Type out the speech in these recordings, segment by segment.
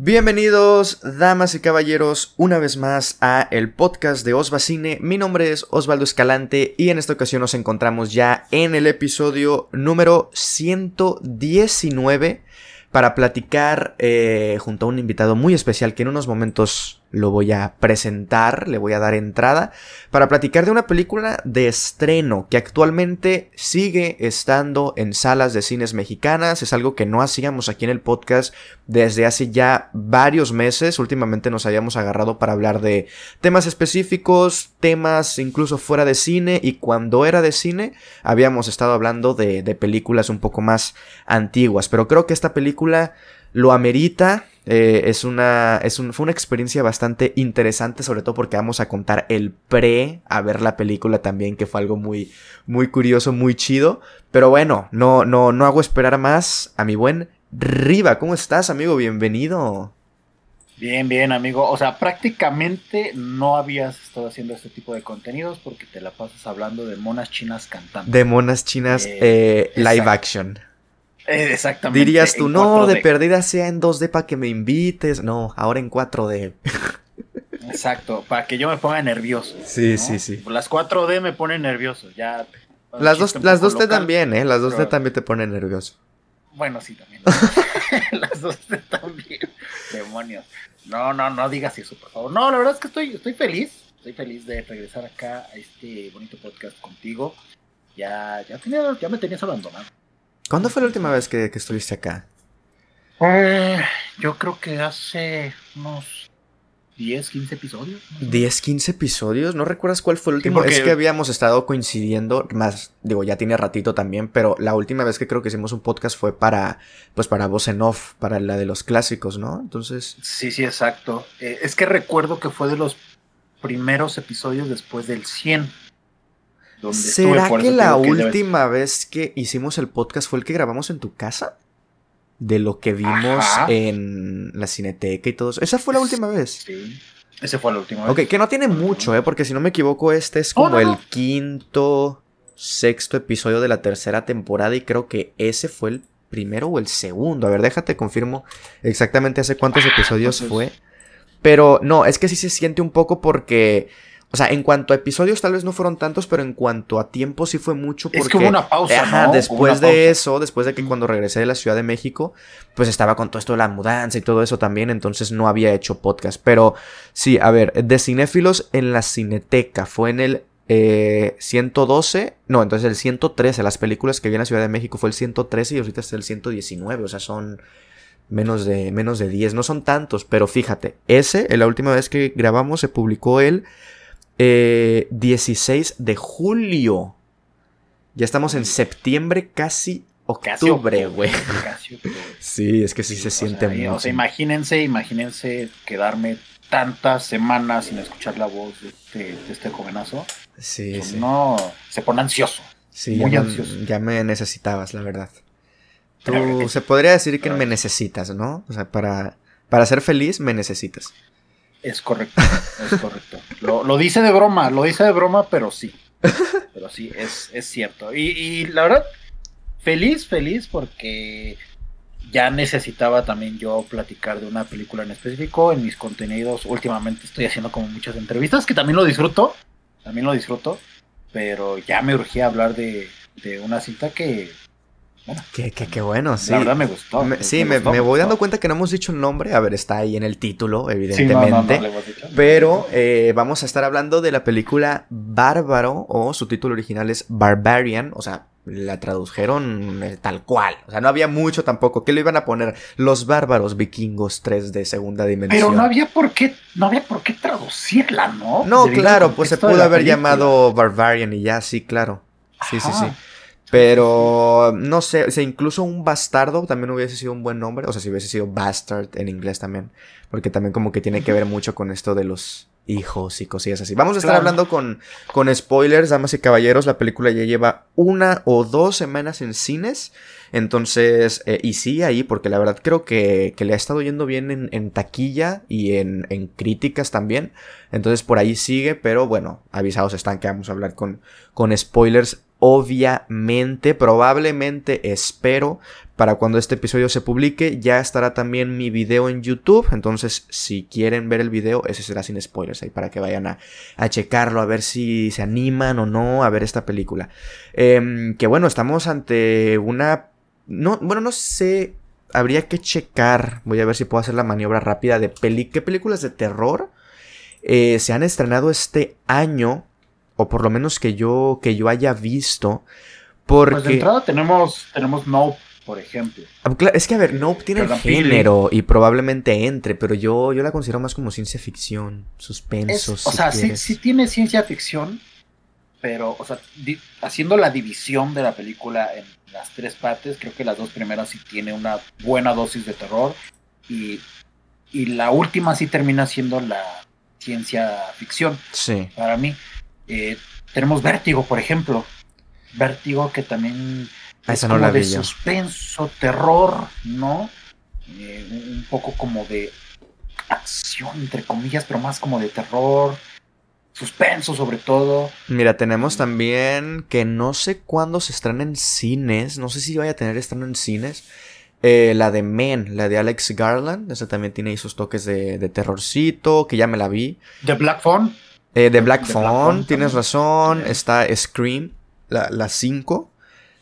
Bienvenidos, damas y caballeros, una vez más a el podcast de Osvacine. Mi nombre es Osvaldo Escalante y en esta ocasión nos encontramos ya en el episodio número 119 para platicar eh, junto a un invitado muy especial que en unos momentos lo voy a presentar, le voy a dar entrada, para platicar de una película de estreno que actualmente sigue estando en salas de cines mexicanas. Es algo que no hacíamos aquí en el podcast desde hace ya varios meses. Últimamente nos habíamos agarrado para hablar de temas específicos, temas incluso fuera de cine y cuando era de cine habíamos estado hablando de, de películas un poco más antiguas. Pero creo que esta película lo amerita. Eh, es una, es un, fue una experiencia bastante interesante, sobre todo porque vamos a contar el pre a ver la película también, que fue algo muy, muy curioso, muy chido. Pero bueno, no, no, no hago esperar más a mi buen Riva. ¿Cómo estás, amigo? Bienvenido. Bien, bien, amigo. O sea, prácticamente no habías estado haciendo este tipo de contenidos porque te la pasas hablando de monas chinas cantando. De monas chinas eh, eh, live action. Eh, exactamente. Dirías tú, no, de perdida sea en 2D para que me invites. No, ahora en 4D. Exacto, para que yo me ponga nervioso. Sí, sí, sí. Las 4D me ponen nervioso, ya. Las dos, las 2D también, ¿eh? Las 2D también te ponen nervioso. Bueno, sí, también. las 2D también. Demonios. No, no, no digas eso, por favor. No, la verdad es que estoy, estoy feliz. Estoy feliz de regresar acá a este bonito podcast contigo. Ya, ya, tenía, ya me tenías abandonado. ¿Cuándo fue la última vez que, estuviste acá? Eh, yo creo que hace unos 10, 15 episodios. ¿10, 15 episodios? ¿No recuerdas cuál fue el último? Es que habíamos estado coincidiendo, más, digo, ya tiene ratito también, pero la última vez que creo que hicimos un podcast fue para, pues para voz en off, para la de los clásicos, ¿no? Entonces... Sí, sí, exacto. Eh, es que recuerdo que fue de los primeros episodios después del 100. ¿Será que la última vez que hicimos el podcast fue el que grabamos en tu casa? De lo que vimos en la cineteca y todo eso. ¿Esa fue la última vez? Sí. Esa fue la última vez. Ok, que no tiene mucho, ¿eh? Porque si no me equivoco, este es como el quinto, sexto episodio de la tercera temporada y creo que ese fue el primero o el segundo. A ver, déjate, confirmo exactamente hace cuántos ah, episodios fue. Pero no, es que sí se siente un poco porque o sea, en cuanto a episodios tal vez no fueron tantos, pero en cuanto a tiempo sí fue mucho porque... Es que hubo una pausa, Ajá, después de eso, después de que cuando regresé de la Ciudad de México, pues estaba con todo esto de la mudanza y todo eso también, entonces no había hecho podcast. Pero sí, a ver, de cinéfilos en la Cineteca fue en el 112, eh, no, entonces el 113, las películas que vi en la Ciudad de México fue el 113 y ahorita está el 119, o sea, son menos de, menos de 10, no son tantos, pero fíjate, ese, la última vez que grabamos se publicó el 16 eh, de julio. Ya estamos en septiembre, casi octubre, güey. Sí, es que sí se siente mucho. O sea, imagínense, imagínense quedarme tantas semanas sin escuchar la voz de este, este jovenazo. Sí, pues sí. No, se pone ansioso. Sí, muy ya, ansioso. Me, ya me necesitabas, la verdad. Tú, se podría decir que me necesitas, ¿no? O sea, para, para ser feliz me necesitas. Es correcto, es correcto. Lo, dice de broma, lo dice de broma, pero sí. Pero sí, es, es cierto. Y, la verdad, feliz, feliz porque ya necesitaba también yo platicar de una película en específico en mis contenidos. Últimamente estoy haciendo como muchas entrevistas, que también lo disfruto, también lo disfruto, pero ya me urgía hablar de, de una cinta que Qué, bueno, sí. La verdad me gustó. sí, me, voy dando cuenta que no hemos dicho el nombre. A ver, está ahí en el título, evidentemente. pero eh, vamos a estar hablando de la película Bárbaro, o su título original es Barbarian. O sea, la tradujeron eh, tal cual. O sea, no había mucho tampoco. ¿Qué le iban a poner? Los bárbaros vikingos 3 de segunda dimensión. Pero no había por qué, no había por qué traducirla, ¿no? No, claro, pues se pudo haber llamado Barbarian y ya, sí, claro. Sí, sí, sí. Pero no sé, o sea, incluso un bastardo también hubiese sido un buen nombre. O sea, si hubiese sido bastard en inglés también. Porque también como que tiene que ver mucho con esto de los hijos y cosillas así. Vamos a estar hablando con, con spoilers, damas y caballeros. La película ya lleva una o dos semanas en cines. Entonces, eh, y sí ahí, porque la verdad creo que, que le ha estado yendo bien en, en taquilla y en, en, críticas también. Entonces por ahí sigue, pero bueno, avisados están que vamos a hablar con, con spoilers obviamente, probablemente, espero, para cuando este episodio se publique, ya estará también mi video en YouTube. Entonces, si quieren ver el video, ese será sin spoilers ahí para que vayan a, checarlo, a ver si se animan o no a ver esta película. Em, que bueno, estamos ante una. No, bueno, no sé. Habría que checar. Voy a ver si puedo hacer la maniobra rápida de peli qué películas de terror eh, se han estrenado este año. O por lo menos que yo, que yo haya visto. Porque... Pues de entrada tenemos, tenemos Nope por ejemplo. Ah, es que, a ver, no tiene el género y probablemente entre, pero yo, yo la considero más como ciencia ficción, suspenso. o sea, sí, sí, tiene ciencia ficción, pero, o sea, haciendo la división de la película en las tres partes, creo que las dos primeras sí tiene una buena dosis de terror y, y la última sí termina siendo la ciencia ficción. Sí. Para mí. Eh, tenemos Vértigo, por ejemplo. Vértigo que también es como de suspenso, terror, ¿no? Eh, un poco como de acción, entre comillas, pero más como de terror, suspenso sobre todo. Mira, tenemos también que no sé cuándo se estrena en cines, no sé si vaya a tener estreno en cines. Eh, la de Men, la de Alex Garland, esa también tiene esos toques de, terrorcito, que ya me la vi. ¿De Black Phone? Eh, de Black, Phone, tienes razón. Está Scream, la 5.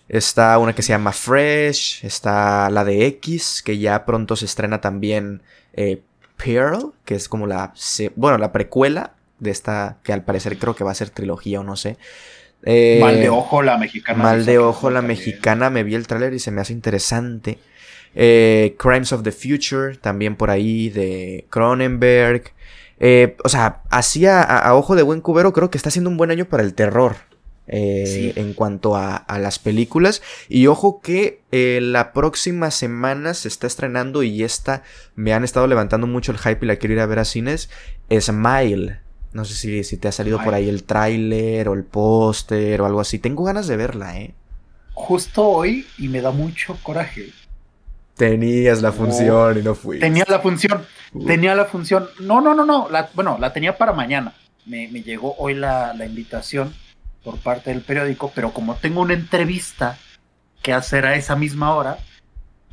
Está una que se llama Fresh, está la de X, que ya pronto se estrena también eh, Pearl, que es como la, bueno, la precuela de esta, que al parecer creo que va a ser trilogía o no sé. Eh, Mal de ojo la mexicana. Mal de ojo la mexicana, me vi el tráiler y se me hace interesante. Eh, Crimes of the Future, también por ahí, de Cronenberg. O sea, así a, ojo de buen cubero, creo que está siendo un buen año para el terror. Eh, en cuanto a, las películas. Y ojo que eh, la próxima semana se está estrenando y esta me han estado levantando mucho el hype y la quiero ir a ver a cines. Smile. No sé si, si te ha salido por ahí el tráiler o el póster o algo así. Tengo ganas de verla, ¿eh? Justo hoy y me da mucho coraje. Tenías la función y no fui. Tenía la función. Tenía la función. No, no, no, no. bueno, la tenía para mañana. Me, llegó hoy la, la invitación por parte del periódico, pero como tengo una entrevista que hacer a esa misma hora,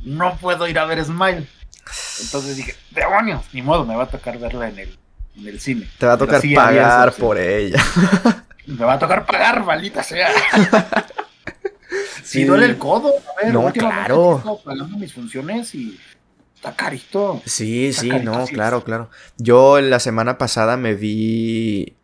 no puedo ir a ver Smile. Entonces dije, demonios, ni modo, me va a tocar verla en el, en el cine. Te va a tocar pagar por ella. Me va a tocar pagar, maldita sea. Si duele el codo. A ver, no, claro. pagando mis funciones y está carito. Sí, sí, no, claro, claro. Yo la semana pasada me vi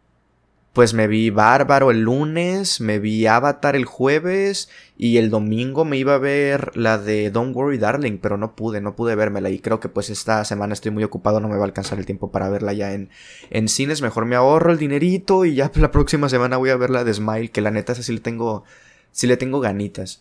pues me vi Bárbaro el lunes, me vi Avatar el jueves y el domingo me iba a ver la de Don't Worry Darling, pero no pude, no pude vérmela y creo que pues esta semana estoy muy ocupado, no me va a alcanzar el tiempo para verla ya en, en cines, mejor me ahorro el dinerito y ya la próxima semana voy a ver la de Smile, que la neta esa sí le tengo, sí le tengo ganitas.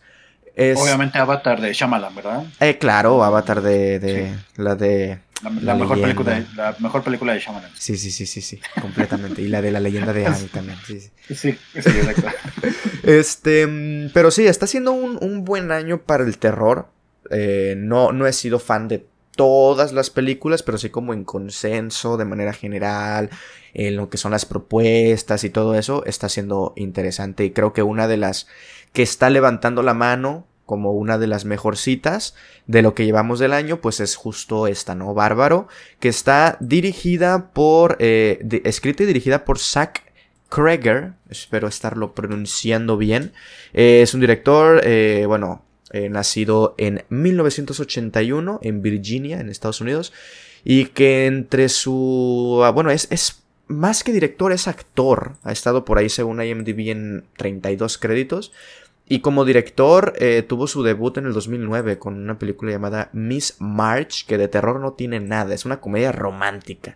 Obviamente Avatar de Shyamalan, ¿verdad? Eh, claro, Avatar de, de la de la, mejor película de, la mejor película de Shyamalan. Sí, sí, sí, sí, sí, completamente. y la de la leyenda de Annie también. Sí, sí, sí, sí exacto. este, pero sí, está siendo un, buen año para el terror. Eh, no, no he sido fan de todas las películas, pero sí como en consenso, de manera general, en lo que son las propuestas y todo eso, está siendo interesante. Y creo que una de las que está levantando la mano como una de las mejorcitas de lo que llevamos del año, pues es justo esta, ¿no? Bárbaro, que está dirigida por, eh, escrita y dirigida por Zach Kreger, espero estarlo pronunciando bien. Eh, es un director, eh, bueno, nacido en 1981 en Virginia, en Estados Unidos, y que entre su, ah, bueno, es, es más que director, es actor. Ha estado por ahí, según IMDb, en 32 créditos. Y como director eh, tuvo su debut en el 2009 con una película llamada Miss March, que de terror no tiene nada, es una comedia romántica,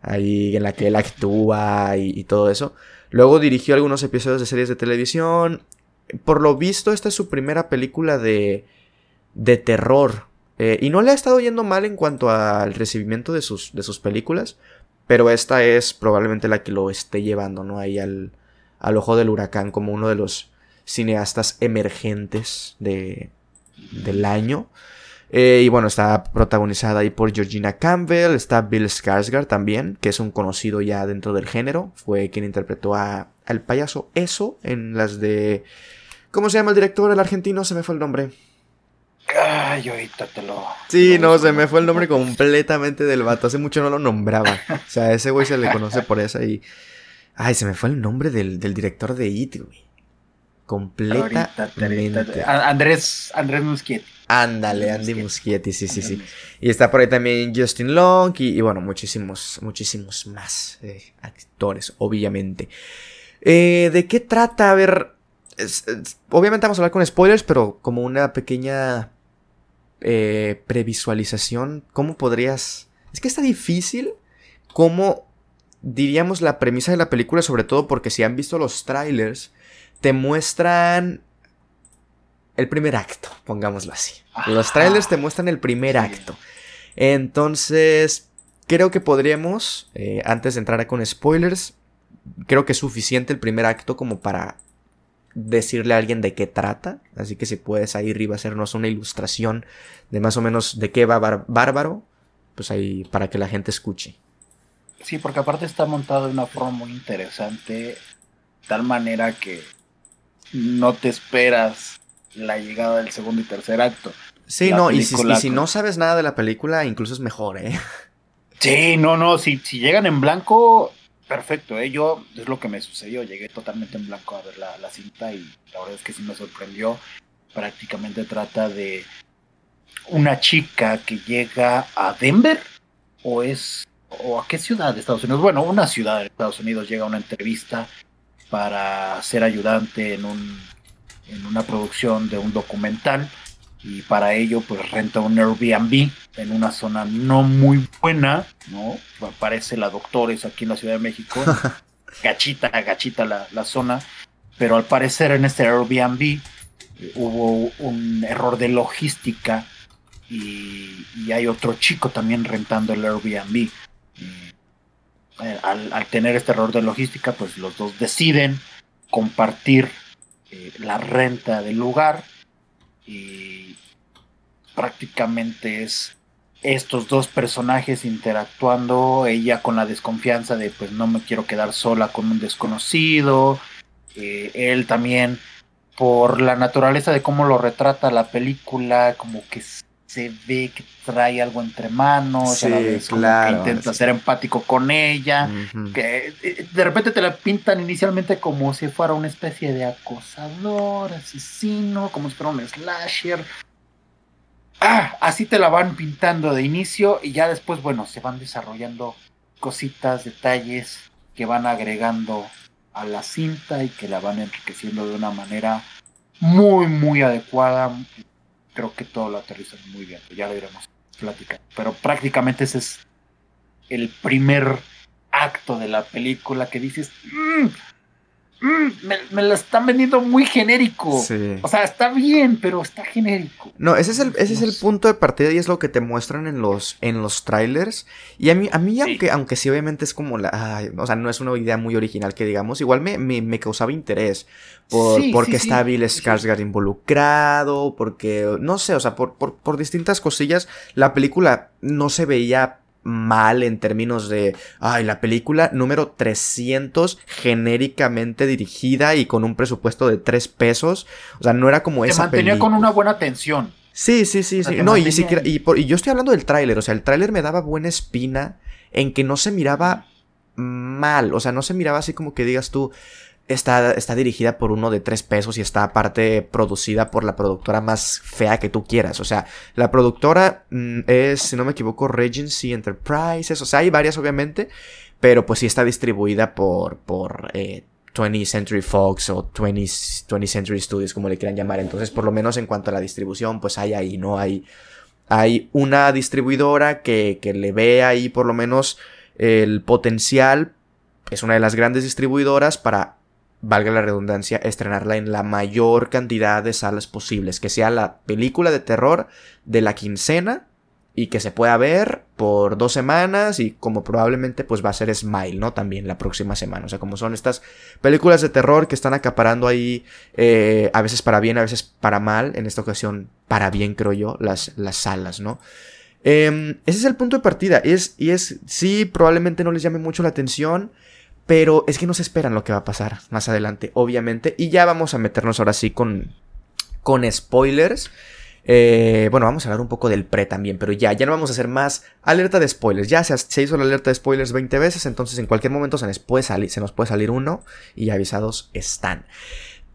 ahí en la que él actúa y, todo eso. Luego dirigió algunos episodios de series de televisión. Por lo visto, esta es su primera película de, de terror. Eh, y no le ha estado yendo mal en cuanto al recibimiento de sus, de sus películas, pero esta es probablemente la que lo esté llevando, ¿no? Ahí al, al ojo del huracán como uno de los cineastas emergentes de, del año. Eh, y bueno, está protagonizada ahí por Georgina Campbell, está Bill Skarsgård también, que es un conocido ya dentro del género. Fue quien interpretó a, al payaso Eso en las de... ¿Cómo se llama el director, el argentino? Se me fue el nombre. Ay, ahorita te lo. Sí, no, se me fue el nombre completamente del vato. Hace mucho no lo nombraba. O sea, a ese güey se le conoce por eso y. Ay, se me fue el nombre del, del director de It, güey. Completamente. Andrés, Andrés Muschietti. Ándale, Andy Muschietti, sí, sí, sí. Y está por ahí también Justin Long y, bueno, muchísimos, muchísimos más eh, actores, obviamente. Eh, ¿De qué trata? A ver, obviamente vamos a hablar con spoilers, pero como una pequeña eh, previsualización, ¿cómo podrías...? Es que está difícil cómo diríamos la premisa de la película, sobre todo porque si han visto los trailers, te muestran el primer acto, pongámoslo así. Los trailers te muestran el primer acto. Entonces, creo que podríamos, eh, antes de entrar con spoilers, creo que es suficiente el primer acto como para decirle a alguien de qué trata. Así que si puedes ahí arriba hacernos una ilustración de más o menos de qué va Bárbaro, pues ahí para que la gente escuche. Sí, porque aparte está montado de una forma muy interesante, tal manera que no te esperas la llegada del segundo y tercer acto. Sí, no, y si, no sabes nada de la película, incluso es mejor, ¿eh? Sí, no, no, si, si llegan en blanco, perfecto, ¿eh? Yo, es lo que me sucedió, llegué totalmente en blanco a ver la, la cinta y la verdad es que sí me sorprendió. Prácticamente trata de una chica que llega a Denver, o es, o a qué ciudad de Estados Unidos, bueno, una ciudad de Estados Unidos llega a una entrevista para ser ayudante en un en una producción de un documental y para ello pues renta un Airbnb en una zona no muy buena, ¿no? Aparece la Doctores aquí en la Ciudad de México, gachita, gachita la, la zona, pero al parecer en este Airbnb eh, hubo un error de logística y, hay otro chico también rentando el Airbnb. Eh, al, al tener este error de logística, pues los dos deciden compartir eh, la renta del lugar y prácticamente es estos dos personajes interactuando, ella con la desconfianza de pues no me quiero quedar sola con un desconocido, eh, él también por la naturaleza de cómo lo retrata la película, como que se ve que trae algo entre manos, que intenta ser empático con ella, que eh, de repente te la pintan inicialmente como si fuera una especie de acosador, asesino, como si fuera un slasher. Ah, así te la van pintando de inicio y ya después, bueno, se van desarrollando cositas, detalles que van agregando a la cinta y que la van enriqueciendo de una manera muy, muy adecuada, creo que todo lo aterrizan muy bien, ya lo iremos platicando. Pero prácticamente ese es el primer acto de la película que dices, mm, Mm, me, lo están vendiendo muy genérico. O sea, está bien, pero está genérico. No, ese es el, ese es el punto de partida y es lo que te muestran en los, en los trailers. Y a mí, a mí aunque, aunque sí obviamente es como la... o sea, no es una idea muy original que digamos, igual me, me, causaba interés. Por, porque está Bill Skarsgård involucrado, porque, no sé, o sea, por, por, por distintas cosillas, la película no se veía mal en términos de, ay, la película número 300 genéricamente dirigida y con un presupuesto de 3 pesos. O sea, no era como esa Se mantenía con una buena tensión. Sí, sí, sí, sí. No, y, siquiera, y, y, yo estoy hablando del tráiler, o sea, el tráiler me daba buena espina en que no se miraba mal, o sea, no se miraba así como que digas tú, está, está dirigida por uno de tres pesos y está aparte producida por la productora más fea que tú quieras. O sea, la productora mm, es, si no me equivoco, Regency Enterprises. O sea, hay varias obviamente, pero pues sí está distribuida por, por 20th eh, Century Fox o 20 Century Studios, como le quieran llamar. Entonces, por lo menos en cuanto a la distribución, pues hay ahí, ¿no? Hay, hay una distribuidora que, que le ve ahí por lo menos el potencial. Es una de las grandes distribuidoras para valga la redundancia, estrenarla en la mayor cantidad de salas posibles, que sea la película de terror de la quincena y que se pueda ver por dos semanas y como probablemente pues va a ser Smile, ¿no? También la próxima semana, o sea, como son estas películas de terror que están acaparando ahí eh, a veces para bien, a veces para mal, en esta ocasión para bien creo yo, las, las salas, ¿no? Em, ese es el punto de partida, es, y es, sí, probablemente no les llame mucho la atención, Pero es que no se esperan lo que va a pasar más adelante, obviamente. Y ya vamos a meternos ahora sí con, con spoilers. Eh, bueno, vamos a hablar un poco del pre también, pero ya, ya no vamos a hacer más alerta de spoilers. Ya se, hizo la alerta de spoilers 20 veces, entonces en cualquier momento se nos puede salir, se nos puede salir uno y avisados están.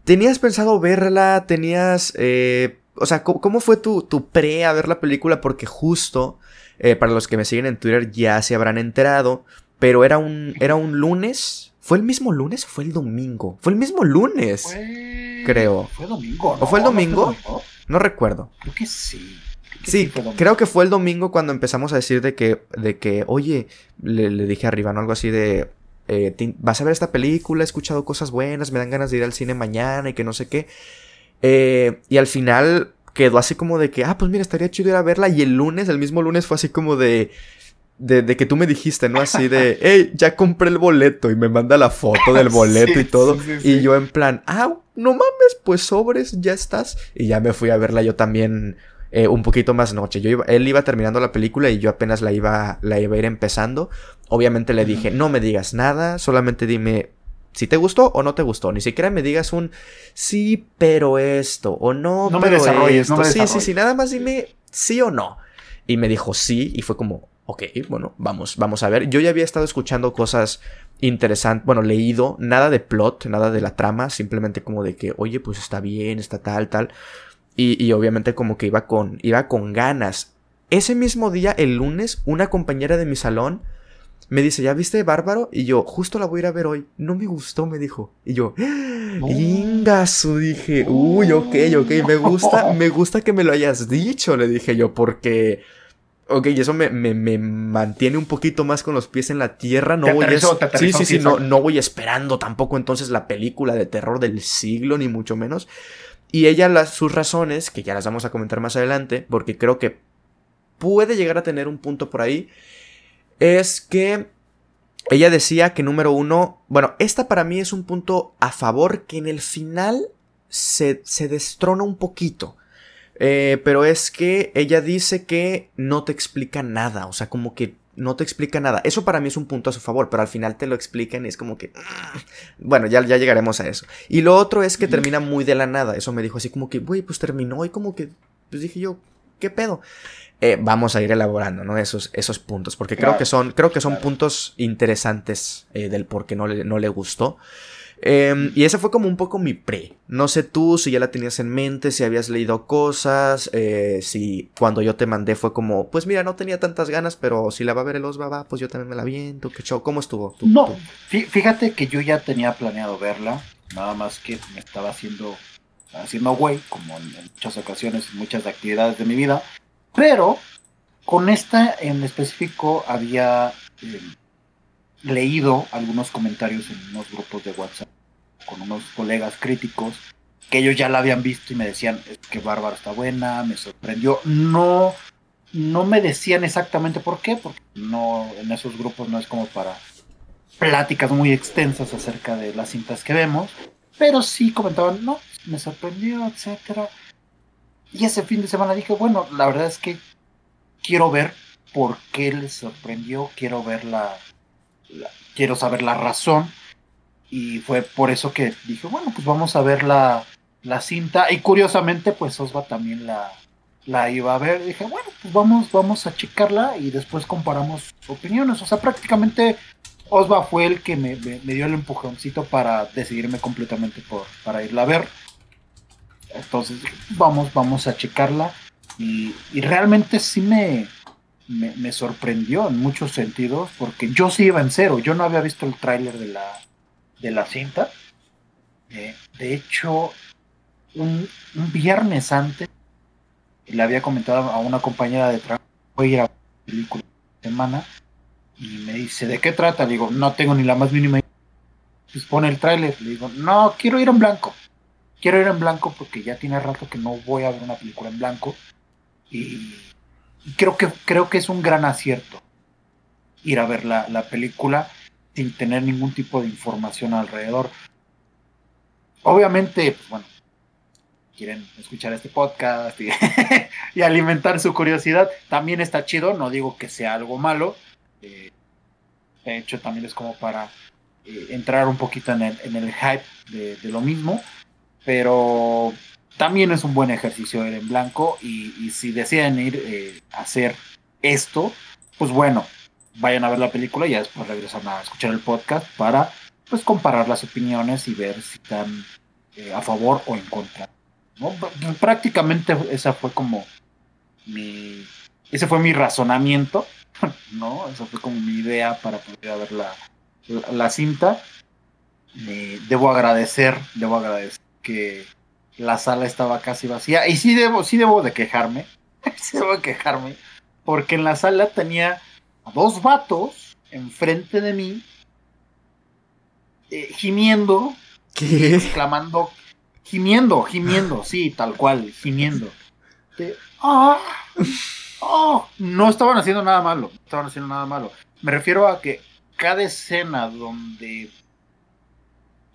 ¿Tenías pensado verla? ¿Tenías... Eh, o sea, ¿cómo, fue tu, tu, pre a ver la película? Porque justo, eh, para los que me siguen en Twitter ya se habrán enterado, pero era un, era un lunes. ¿Fue el mismo lunes o fue el domingo? Fue el mismo lunes, creo. Fue domingo. ¿O fue el domingo? No recuerdo. Creo que sí. sí, creo que fue el domingo cuando empezamos a decir de que, de que oye, le, dije arriba, ¿no? Algo así de, eh, vas a ver esta película, he escuchado cosas buenas, me dan ganas de ir al cine mañana y que no sé qué. Eh, y al final quedó así como de que, ah, pues mira, estaría chido ir a verla. Y el lunes, el mismo lunes, fue así como de, de, que tú me dijiste, ¿no? Así de, hey, ya compré el boleto y me manda la foto del boleto y todo. y yo en plan, ah, no mames, pues sobres, ya estás. Y ya me fui a verla yo también eh, un poquito más noche. Yo él iba terminando la película y yo apenas la iba, la iba a ir empezando. Obviamente le dije, no me digas nada, solamente dime si te gustó o no te gustó. Ni siquiera me digas un sí, pero esto, o no, no pero me desarrolles, No me sí, sí, sí, nada más dime sí o no. Y me dijo sí, y fue como, ok, bueno, vamos, vamos a ver. Yo ya había estado escuchando cosas interesante, bueno, leído, nada de plot, nada de la trama, simplemente como de que, oye, pues está bien, está tal, tal. Y, y obviamente como que iba con, iba con ganas. Ese mismo día, el lunes, una compañera de mi salón me dice, ¿ya viste Bárbaro? Y yo, justo la voy a ir a ver hoy. No me gustó, me dijo. Y yo, Ingasu, dije, uy, ok, ok, me gusta, me gusta que me lo hayas dicho, le dije yo, porque Ok, y eso me, mantiene un poquito más con los pies en la tierra. No voy sí, sí, sí, no, no voy esperando tampoco entonces la película de terror del siglo, ni mucho menos. Y ella, las, sus razones, que ya las vamos a comentar más adelante, porque creo que puede llegar a tener un punto por ahí, es que ella decía que número uno, bueno, esta para mí es un punto a favor que en el final se, se destrona un poquito. Eh, pero es que ella dice que no te explica nada, o sea, como que no te explica nada. Eso para mí es un punto a su favor, pero al final te lo explican y es como que... Mm". Bueno, ya, ya llegaremos a eso. Y lo otro es que termina muy de la nada. Eso me dijo así como que, güey, pues terminó y como que... Pues dije yo, ¿qué pedo? Eh, vamos a ir elaborando, ¿no? Esos, esos puntos, porque creo que son, creo que son puntos interesantes eh, del por qué no le, no le gustó. Em, y ese fue como un poco mi pre. No sé tú si ya la tenías en mente, si habías leído cosas, eh, si cuando yo te mandé fue como, pues mira, no tenía tantas ganas, pero si la va a ver el Osbaba, pues yo también me la viento. ¿Qué show? ¿Cómo estuvo? no, fíjate que yo ya tenía planeado verla, nada más que me estaba haciendo, haciendo güey, como en, muchas ocasiones, en muchas actividades de mi vida, pero con esta en específico había... Eh, leído algunos comentarios en unos grupos de WhatsApp con unos colegas críticos que ellos ya la habían visto y me decían es que Bárbara está buena, me sorprendió. No, no me decían exactamente por qué, porque no, en esos grupos no es como para pláticas muy extensas acerca de las cintas que vemos, pero sí comentaban, no, me sorprendió, etcétera. Y ese fin de semana dije, bueno, la verdad es que quiero ver por qué les sorprendió, quiero ver la, quiero saber la razón. Y fue por eso que dije, bueno, pues vamos a ver la, la cinta. Y curiosamente, pues Osva también la, la iba a ver. dije, bueno, pues vamos, vamos a checarla y después comparamos opiniones. O sea, prácticamente Osva fue el que me, dio el empujoncito para decidirme completamente por, para irla a ver. Entonces, vamos, vamos a checarla. Y, y realmente sí me, me, sorprendió en muchos sentidos, porque yo sí iba en cero, yo no había visto el tráiler de la, de la cinta. Eh, de hecho, un, viernes antes, le había comentado a una compañera de trabajo, voy a ir a película de semana, y me dice, ¿de qué trata? Le digo, no tengo ni la más mínima idea. Pues pone el tráiler, le digo, no, quiero ir en blanco. Quiero ir en blanco porque ya tiene rato que no voy a ver una película en blanco. Y creo que, creo que es un gran acierto ir a ver la, película sin tener ningún tipo de información alrededor. Obviamente, pues, bueno, quieren escuchar este podcast y, alimentar su curiosidad, también está chido, no digo que sea algo malo. Eh, de hecho, también es como para eh, entrar un poquito en el, en el hype de, lo mismo, pero también es un buen ejercicio ir en blanco y, si deciden ir eh, a hacer esto, pues bueno, vayan a ver la película y ya después regresan a escuchar el podcast para pues comparar las opiniones y ver si están eh, a favor o en contra. Prácticamente esa fue como mi ese fue mi razonamiento, ¿no? Esa fue como mi idea para poder ver la, la, cinta. debo agradecer, debo agradecer que la sala estaba casi vacía. Y sí debo, sí debo de quejarme. sí debo de quejarme. Porque en la sala tenía a dos vatos enfrente de mí. Eh, gimiendo. ¿Qué? Exclamando. Gimiendo, gimiendo, sí, tal cual, gimiendo. ¡Ah! ¡Oh! No estaban haciendo nada malo. No estaban haciendo nada malo. Me refiero a que cada escena donde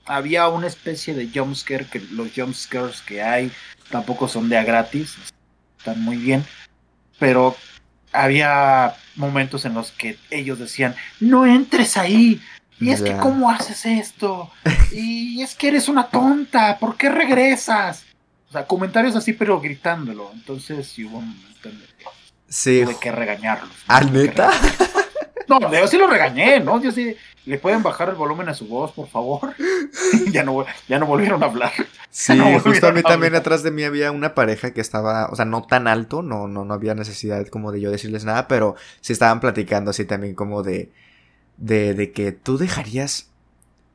había una especie de jumpscare, que los jumpscares que hay tampoco son de a gratis, están muy bien, pero había momentos en los que ellos decían, no entres ahí, y es que cómo haces esto, y es que eres una tonta, ¿por qué regresas? O sea, comentarios así, pero gritándolo, entonces sí hubo un Sí. Tuve que regañarlos. ¿Al ¿Ah, neta? No, yo sí lo regañé, ¿no? Yo sí. ¿Le pueden bajar el volumen a su voz, por favor? ya, no, ya no volvieron a hablar. Sí, justo a mí también atrás de mí había una pareja que estaba, o sea, no tan alto, no, no, no había necesidad como de yo decirles nada, pero sí estaban platicando así también como de, de, de que tú dejarías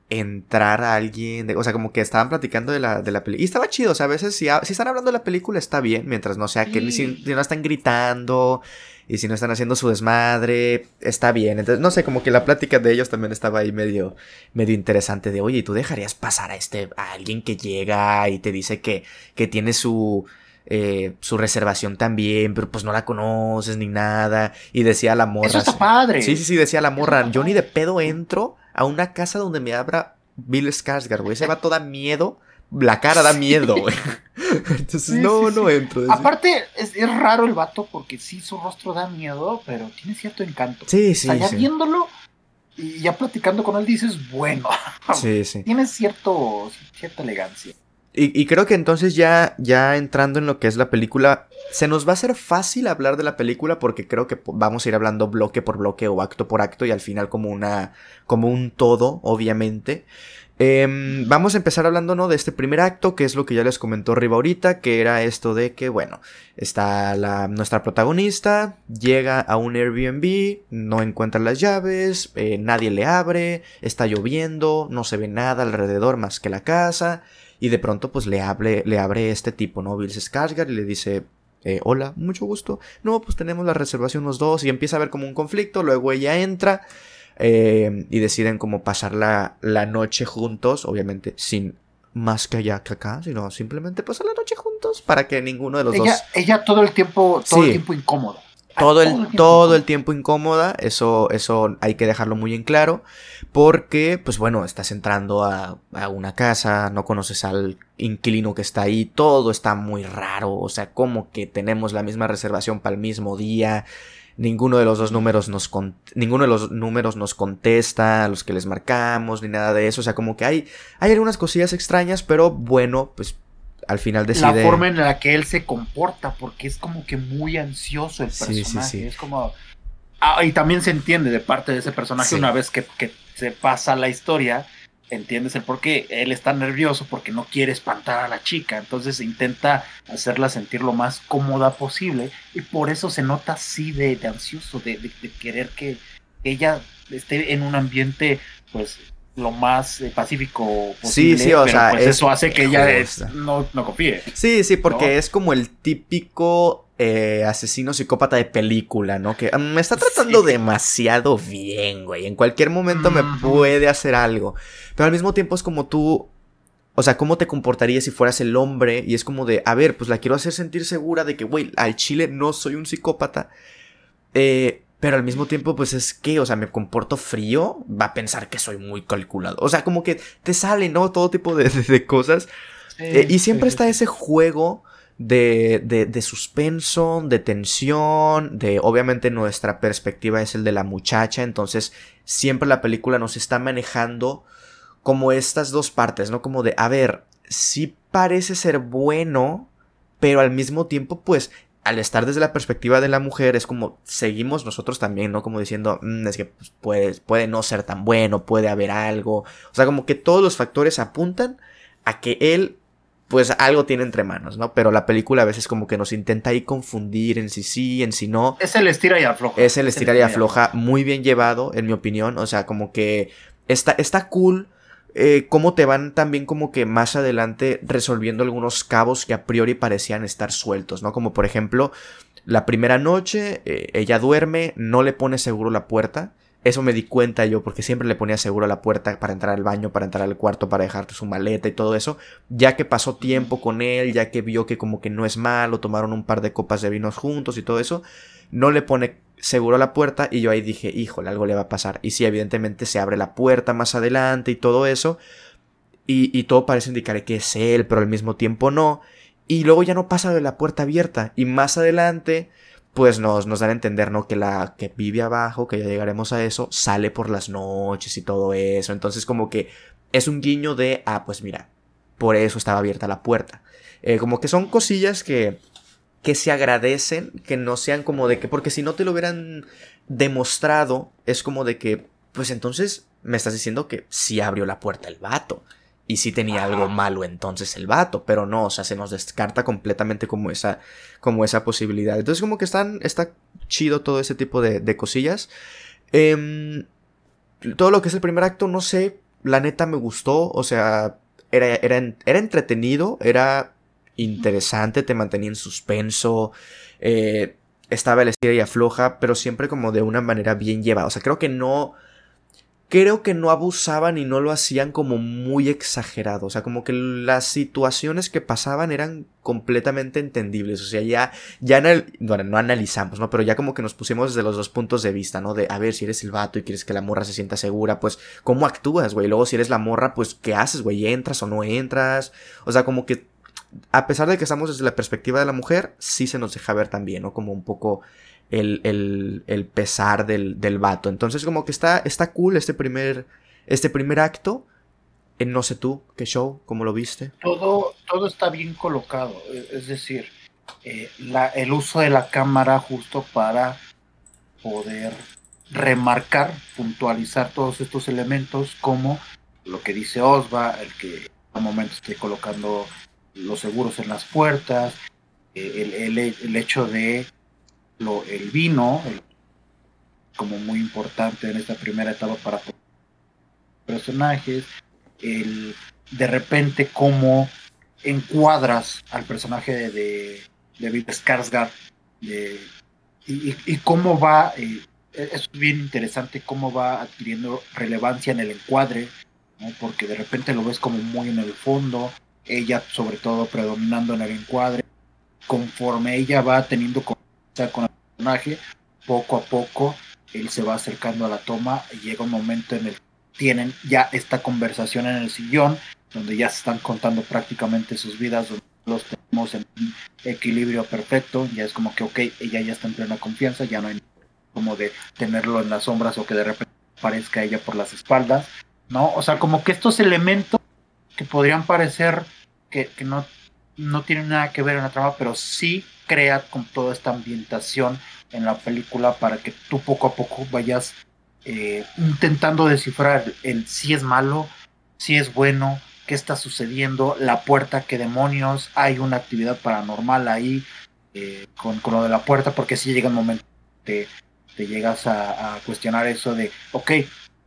entrar a alguien, o sea, como que estaban platicando de la, de la película. Y estaba chido, o sea, a veces si, si, están hablando de la película está bien, mientras no sea que si, no están gritando y si no están haciendo su desmadre, está bien. Entonces, no sé, como que la plática de ellos también estaba ahí medio, medio interesante de, oye, ¿tú dejarías pasar a este, a alguien que llega y te dice que, que tiene su... Eh, su reservación también, pero pues no la conoces ni nada. Y decía la morra. Eso está padre. Sí, sí, sí, decía la morra. Yo ni de pedo entro a una casa donde me abra Bill Skarsgård, güey. Ese vato da miedo. La cara da miedo, güey. Entonces, no, no entro. Aparte, es, raro el vato porque sí, su rostro da miedo, pero tiene cierto encanto. Sí, sí. O sea, ya viéndolo y ya platicando con él dices, bueno. Sí, sí. Tiene cierto, cierta elegancia. Y, creo que entonces ya, ya entrando en lo que es la película, se nos va a hacer fácil hablar de la película porque creo que vamos a ir hablando bloque por bloque o acto por acto y al final como una, como un todo, obviamente. Em, vamos a empezar hablando, ¿no? De este primer acto, que es lo que ya les comentó arriba ahorita, que era esto de que, bueno, está la, nuestra protagonista, llega a un Airbnb, no encuentra las llaves, eh, nadie le abre, está lloviendo, no se ve nada alrededor más que la casa. Y de pronto pues le, hable, le abre este tipo, ¿no? Bill Skarsgård y le dice, eh, hola, mucho gusto. No, pues tenemos la reservación los dos y empieza a haber como un conflicto, luego ella entra eh, y deciden como pasar la, la noche juntos, obviamente sin más que allá que acá, sino simplemente pasar la noche juntos para que ninguno de los dos... Ella todo el tiempo, todo el tiempo incómoda. Todo el, todo el tiempo incómoda, eso, eso hay que dejarlo muy en claro, porque, pues bueno, estás entrando a, a, una casa, no conoces al inquilino que está ahí, todo está muy raro, o sea, como que tenemos la misma reservación para el mismo día, ninguno de los dos números nos, ninguno de los números nos contesta a los que les marcamos, ni nada de eso, o sea, como que hay, hay algunas cosillas extrañas, pero bueno, pues al final decide... La forma en la que él se comporta, porque es como que muy ansioso el personaje. Sí, sí, Es como... Ah, y también se entiende de parte de ese personaje una vez que, se pasa la historia, entiendes el por qué. Él está nervioso porque no quiere espantar a la chica, entonces intenta hacerla sentir lo más cómoda posible y por eso se nota así de, ansioso, de, de, querer que ella esté en un ambiente pues lo más eh, pacífico posible. Sí, sí, o sea, pues eso hace que ella no, no, confíe. Sí, sí, porque es como el típico eh, asesino psicópata de película, ¿no? Que mm, me está tratando demasiado bien, güey. En cualquier momento me puede hacer algo. Pero al mismo tiempo es como tú. O sea, ¿cómo te comportarías si fueras el hombre? Y es como de, a ver, pues la quiero hacer sentir segura de que, güey, al chile no soy un psicópata. Eh, pero al mismo tiempo, pues es que, o sea, me comporto frío, va a pensar que soy muy calculado. O sea, como que te sale, ¿no? Todo tipo de, cosas. Eh, y siempre está ese juego de, de, de, suspenso, de tensión, de obviamente nuestra perspectiva es el de la muchacha, entonces siempre la película nos está manejando como estas dos partes, ¿no? Como de, a ver, sí parece ser bueno, pero al mismo tiempo pues al estar desde la perspectiva de la mujer es como seguimos nosotros también, ¿no? Como diciendo, mm, es que pues, puede, puede no ser tan bueno, puede haber algo. O sea, como que todos los factores apuntan a que él pues algo tiene entre manos, ¿no? Pero la película a veces como que nos intenta ahí confundir en si sí, en si no. Es el estira y afloja. Es el estira y afloja, muy bien llevado, en mi opinión. O sea, como que está, está cool. Eh, cómo te van también como que más adelante resolviendo algunos cabos que a priori parecían estar sueltos, ¿no? Como por ejemplo, la primera noche, eh, ella duerme, no le pone seguro la puerta eso me di cuenta yo porque siempre le ponía seguro a la puerta para entrar al baño, para entrar al cuarto, para dejarte su maleta y todo eso. Ya que pasó tiempo con él, ya que vio que como que no es malo, tomaron un par de copas de vinos juntos y todo eso, no le pone seguro a la puerta y yo ahí dije, híjole, algo le va a pasar. Y sí, evidentemente se abre la puerta más adelante y todo eso. Y, y todo parece indicar que es él, pero al mismo tiempo no. Y luego ya no pasa de la puerta abierta. Y más adelante pues nos, nos dan a entender, ¿no? Que la que vive abajo, que ya llegaremos a eso, sale por las noches y todo eso. Entonces como que es un guiño de, ah, pues mira, por eso estaba abierta la puerta. Eh, como que son cosillas que, que se agradecen, que no sean como de que, porque si no te lo hubieran demostrado, es como de que, pues entonces me estás diciendo que sí abrió la puerta el vato y sí tenía algo malo entonces el vato, pero no, o sea, se nos descarta completamente como esa, como esa posibilidad. Entonces como que están, está chido todo ese tipo de, de cosillas. Em, todo lo que es el primer acto, no sé, la neta me gustó, o sea, era, era, era entretenido, era interesante, te mantenía en suspenso, eh, estaba el estira y afloja, pero siempre como de una manera bien llevada. O sea, creo que no creo que no abusaban y no lo hacían como muy exagerado. O sea, como que las situaciones que pasaban eran completamente entendibles. O sea, ya, ya bueno, no analizamos, ¿no? Pero ya como que nos pusimos desde los dos puntos de vista, ¿no? De, a ver, si eres el vato y quieres que la morra se sienta segura, pues, ¿cómo actúas, güey? Luego, si eres la morra, pues, ¿qué haces, güey? ¿Entras o no entras? O sea, como que, a pesar de que estamos desde la perspectiva de la mujer, sí se nos deja ver también, ¿no? Como un poco el, el, pesar del, del, vato. Entonces como que está, está cool este primer, este primer acto. En no sé tú, qué show, cómo lo viste. Todo, todo está bien colocado, e, es decir, eh, el uso de la cámara justo para poder remarcar, puntualizar todos estos elementos como lo que dice Osva, el que a momento esté colocando los seguros en las puertas, eh, el, el, el hecho de lo, el vino, como muy importante en esta primera etapa para personajes, el, de repente cómo encuadras al personaje de, de, de Bill Skarsgård y, y, cómo va, eh, es bien interesante cómo va adquiriendo relevancia en el encuadre, porque de repente lo ves como muy en el fondo, ella sobre todo predominando en el encuadre, conforme ella va teniendo con el personaje, poco a poco él se va acercando a la toma y llega un momento en el que tienen ya esta conversación en el sillón, donde ya se están contando prácticamente sus vidas, donde los tenemos en un equilibrio perfecto, ya es como que, ok, ella ya está en plena confianza, ya no hay como de tenerlo en las sombras o que de repente aparezca ella por las espaldas, ¿no? O sea, como que estos elementos que podrían parecer que no, no tienen nada que ver en la trama, pero sí crea con toda esta ambientación en la película para que tú poco a poco vayas eh, intentando descifrar el si es malo, si es bueno, qué está sucediendo, la puerta, qué demonios, hay una actividad paranormal ahí eh, con, con, lo de la puerta, porque si llega un momento te llegas a, a, cuestionar eso de, ok,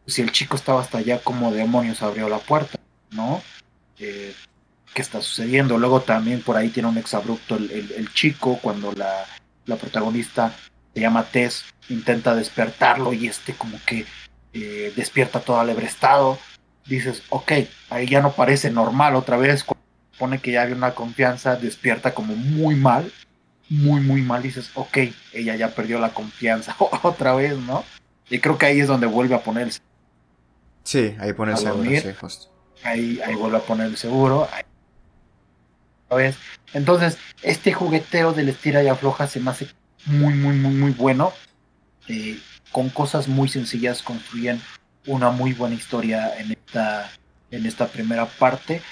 si el chico estaba hasta allá, ¿cómo demonios abrió la puerta? ¿No? Eh, qué está sucediendo. Luego también por ahí tiene un exabrupto el, el, el chico cuando la, la, protagonista se llama Tess, intenta despertarlo y este como que eh, despierta todo alebrestado. Dices, ok, ahí ya no parece normal otra vez. Pone que ya hay una confianza, despierta como muy mal, muy, muy mal. Dices, ok, ella ya perdió la confianza otra vez, ¿no? Y creo que ahí es donde vuelve a ponerse. Sí, ahí pone el seguro, sí, Ahí, ahí vuelve a poner el seguro. Ahí Entonces, este jugueteo del estira y afloja se me hace muy, muy, muy, muy bueno. Eh, con cosas muy sencillas construyen una muy buena historia en esta, en esta primera parte.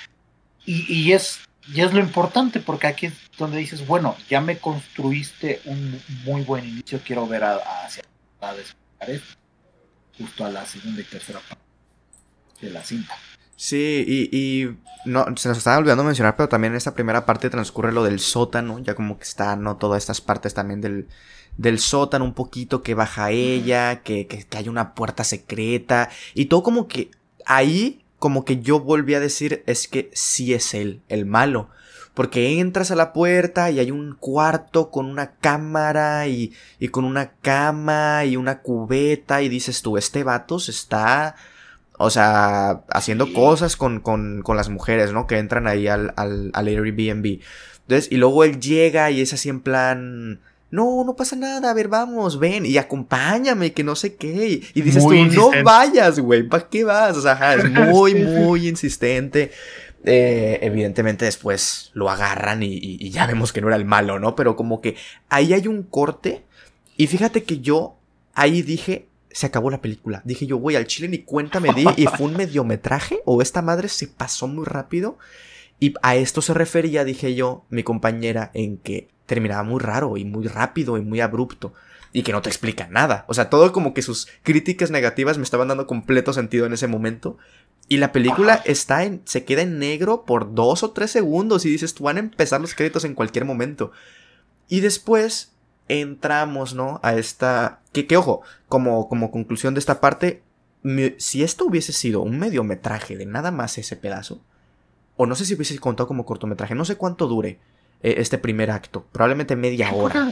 Y, es, y es lo importante, porque aquí es donde dices, bueno, ya me construiste un muy buen inicio, quiero ver a, hacia a justo a la segunda y tercera parte de la cinta. Sí, y, y, no, se nos estaba olvidando mencionar, pero también en esta primera parte transcurre lo del sótano, ya como que está, ¿no? Todas estas partes también del, del sótano un poquito, que baja ella, que, que, hay una puerta secreta, y todo como que ahí, como que yo volví a decir, es que sí es él, el malo. Porque entras a la puerta y hay un cuarto con una cámara y, y con una cama y una cubeta y dices tú, este vato se está o sea, haciendo cosas con, con, con, las mujeres, ¿no? Que entran ahí al, al, al Airbnb. Entonces, y luego él llega y es así en plan, no, no pasa nada, a ver, vamos, ven y acompáñame, que no sé qué. Y dices tú, no vayas, güey, ¿para qué vas? O sea, es muy, muy insistente. Eh, evidentemente después lo agarran y, y, ya vemos que no era el malo, ¿no? Pero como que ahí hay un corte. Y fíjate que yo ahí dije, se acabó la película. Dije yo, voy al chile ni cuenta me di y fue un mediometraje o esta madre se pasó muy rápido. Y a esto se refería, dije yo, mi compañera, en que terminaba muy raro y muy rápido y muy abrupto. Y que no te explica nada. O sea, todo como que sus críticas negativas me estaban dando completo sentido en ese momento. Y la película está en, se queda en negro por dos o tres segundos y dices, tú van a empezar los créditos en cualquier momento. Y después entramos, ¿no? A esta... Que, que ojo, como, como conclusión de esta parte, si esto hubiese sido un mediometraje de nada más ese pedazo, o no sé si hubiese contado como cortometraje, no sé cuánto dure eh, este primer acto, probablemente media hora.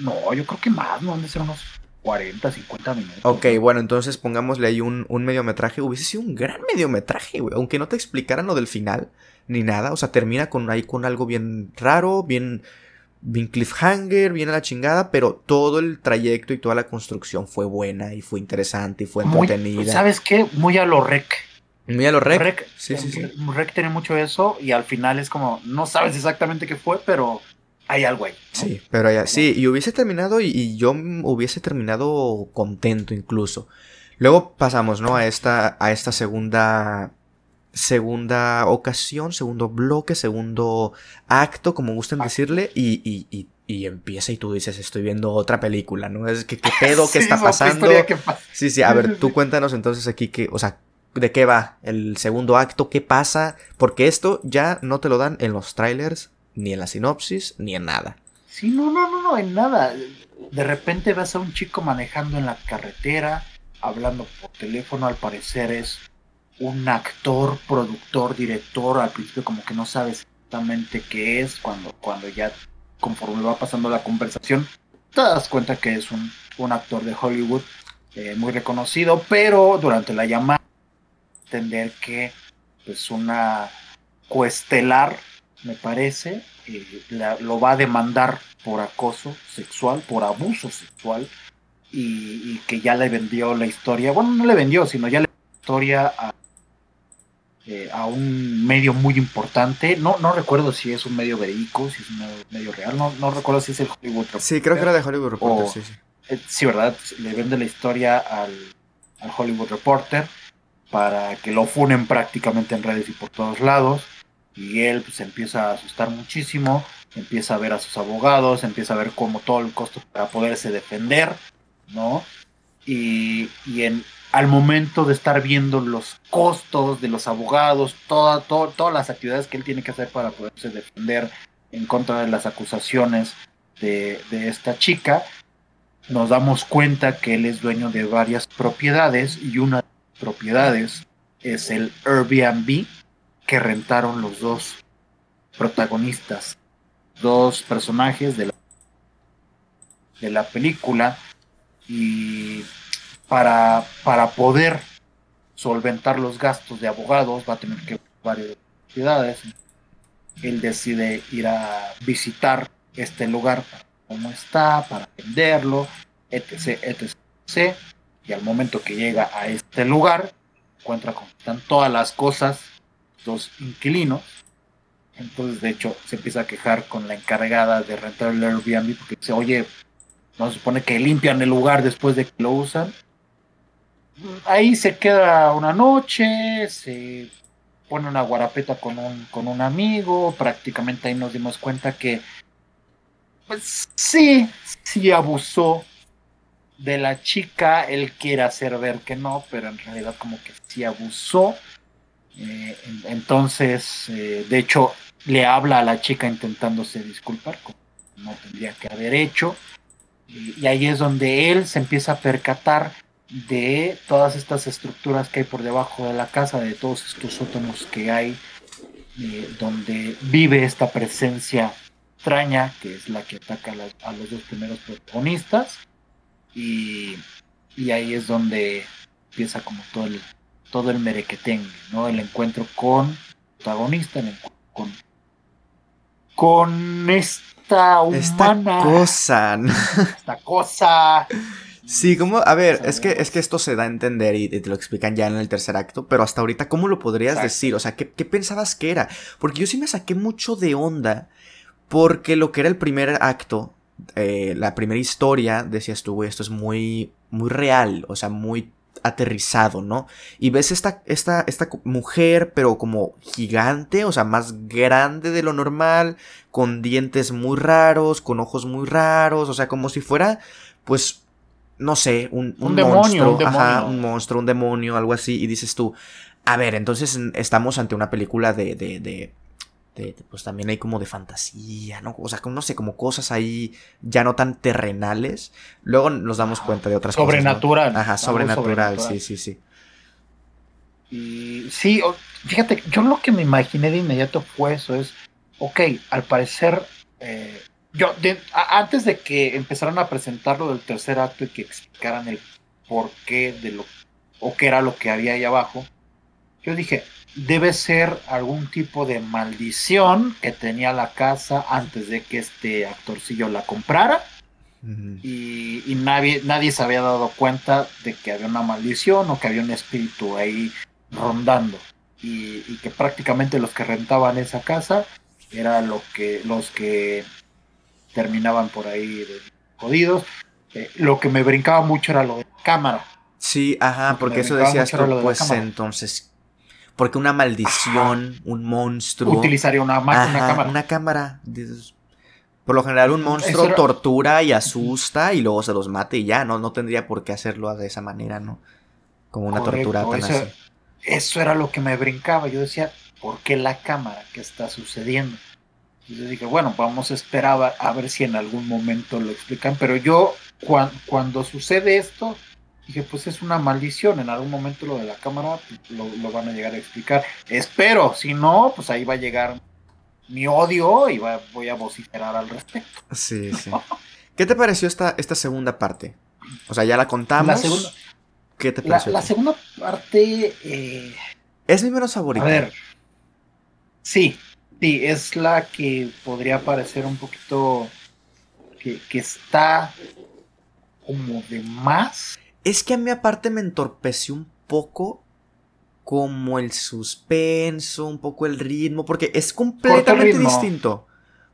no, yo creo que más, no han de ser unos 40, 50 minutos. Ok, bueno, entonces pongámosle ahí un, un mediometraje, hubiese sido un gran mediometraje, güey, aunque no te explicaran lo del final, ni nada, o sea, termina con ahí con algo bien raro, bien bien cliffhanger, bien a la chingada, pero todo el trayecto y toda la construcción fue buena y fue interesante y fue entretenida. ¿Sabes qué? Muy a lo rec. Muy a lo rec. sí, sí, sí. Rec tiene mucho eso y al final es como, no sabes exactamente qué fue, pero hay algo ahí. Sí, pero ya, sí, y hubiese terminado y, yo hubiese terminado contento incluso. Luego pasamos, ¿no? A esta, a esta segunda segunda ocasión, segundo bloque, segundo acto, como gusten ah. decirle, y, y, y, empieza y tú dices, estoy viendo otra película, ¿no? Es que, ¿qué pedo? ¿Qué está pasando? Sí, sí, a ver, tú cuéntanos entonces aquí que, o sea, ¿de qué va el segundo acto? ¿Qué pasa? Porque esto ya no te lo dan en los trailers, ni en la sinopsis, ni en nada. Sí, no, no, no, no, en nada. De repente ves a un chico manejando en la carretera, hablando por teléfono, al parecer es un actor, productor, director, al principio como que no sabes exactamente qué es, cuando, cuando ya conforme va pasando la conversación, te das cuenta que es un, un actor de Hollywood eh, muy reconocido, pero durante la llamada entender que es pues, una coestelar, me parece, eh, lo va a demandar por acoso sexual, por abuso sexual, y, y, que ya le vendió la historia, bueno, no le vendió, sino ya le vendió la historia a eh, a un medio muy importante. No, no recuerdo si es un medio verídico, si es un medio, real. No, no recuerdo si es el Hollywood Reporter. Sí, creo que era de Hollywood Reporter, sí, sí. Eh, sí, ¿verdad? Le vende la historia al, al Hollywood Reporter para que lo funen prácticamente en redes y por todos lados. Y él pues empieza a asustar muchísimo, empieza a ver a sus abogados, empieza a ver cómo todo el costo para poderse defender, ¿no? Y, y en, al momento de estar viendo los costos de los abogados, toda, todas las actividades que él tiene que hacer para poderse defender en contra de las acusaciones de, esta chica, nos damos cuenta que él es dueño de varias propiedades y una de las propiedades es el Airbnb que rentaron los dos protagonistas, dos personajes de la, de la película y para, para poder solventar los gastos de abogados, va a tener que varias ciudades. Él decide ir a visitar este lugar para cómo está, para venderlo, etc, etc, Y al momento que llega a este lugar, encuentra con están todas las cosas, los inquilinos, Entonces, de hecho, se empieza a quejar con la encargada de rentar el Airbnb porque dice, oye, no se supone que limpian el lugar después de que lo usan. Ahí se queda una noche, se pone una guarapeta con un, con un amigo, prácticamente ahí nos dimos cuenta que, pues sí, sí abusó de la chica, él quiere hacer ver que no, pero en realidad como que sí abusó. Eh, entonces, eh, de hecho, le habla a la chica intentándose disculpar, como no tendría que haber hecho. Y, ahí es donde él se empieza a percatar de todas estas estructuras que hay por debajo de la casa, de todos estos sótanos que hay, eh, donde vive esta presencia extraña, que es la que ataca a, los dos primeros protagonistas. Y, y, ahí es donde empieza como todo el, todo el merequetengue, ¿no? El encuentro con el protagonista, el encuentro con con esta humana. Esta cosa. Esta cosa. Sí, como, a ver, es que, es que esto se da a entender y, te lo explican ya en el tercer acto, pero hasta ahorita, ¿cómo lo podrías decir? O sea, ¿qué, pensabas que era? Porque yo sí me saqué mucho de onda, porque lo que era el primer acto, eh, la primera historia, decías tú, güey, esto es muy, muy real, o sea, muy aterrizado, ¿no? Y ves esta, esta, esta mujer, pero como gigante, o sea, más grande de lo normal, con dientes muy raros, con ojos muy raros, o sea, como si fuera, pues, no sé, un, un, monstruo, un Ajá, un monstruo, un demonio, algo así, y dices tú, a ver, entonces estamos ante una película de, de, de pues también hay como de fantasía, ¿no? O sea, no sé, como cosas ahí ya no tan terrenales. Luego nos damos cuenta de otras sobrenatural. cosas. Ajá, sobrenatural, sí, sí, sí. Y sí, fíjate, yo lo que me imaginé de inmediato fue eso, es, ok, al parecer, eh, yo, antes de que empezaran a presentarlo del tercer acto y que explicaran el porqué de lo, o qué era lo que había ahí abajo, yo dije, debe ser algún tipo de maldición que tenía la casa antes de que este actorcillo la comprara. Y, nadie, nadie se había dado cuenta de que había una maldición o que había un espíritu ahí rondando. Y, que prácticamente los que rentaban esa casa eran lo que, los que terminaban por ahí jodidos. Eh, lo que me brincaba mucho era lo de la cámara. Sí, ajá, porque eso decías tú, pues entonces, porque una maldición, un monstruo. Utilizaría una, cámara. Una cámara. Por lo general, un monstruo tortura y asusta y luego se los mate y ya, no, no tendría por qué hacerlo de esa manera, ¿no? Como una tortura tan eso, así. Eso era lo que me brincaba. Yo decía, ¿por qué la cámara? ¿Qué está sucediendo? Y yo dije, bueno, vamos a esperar a, ver si en algún momento lo explican. Pero yo, cuando sucede esto, Dije, pues es una maldición, en algún momento lo de la cámara lo, van a llegar a explicar. Espero, si no, pues ahí va a llegar mi odio y voy a vociferar al respecto. Sí, sí. ¿Qué te pareció esta, esta segunda parte? O sea, ya la contamos. La segunda, ¿Qué te pareció? La, segunda parte... Eh, es mi menos favorita. A ver. Sí, sí, es la que podría parecer un poquito... que, que está como de más es que a mí aparte me entorpeció un poco como el suspenso, un poco el ritmo, porque es completamente distinto.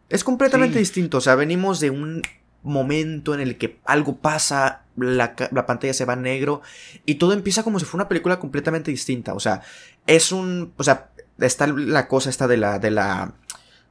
Es completamente distinto. O sea, venimos de un momento en el que algo pasa, la, pantalla se va negro y todo empieza como si fuera una película completamente distinta. O sea, es un. O sea, está la cosa esta de la. de la.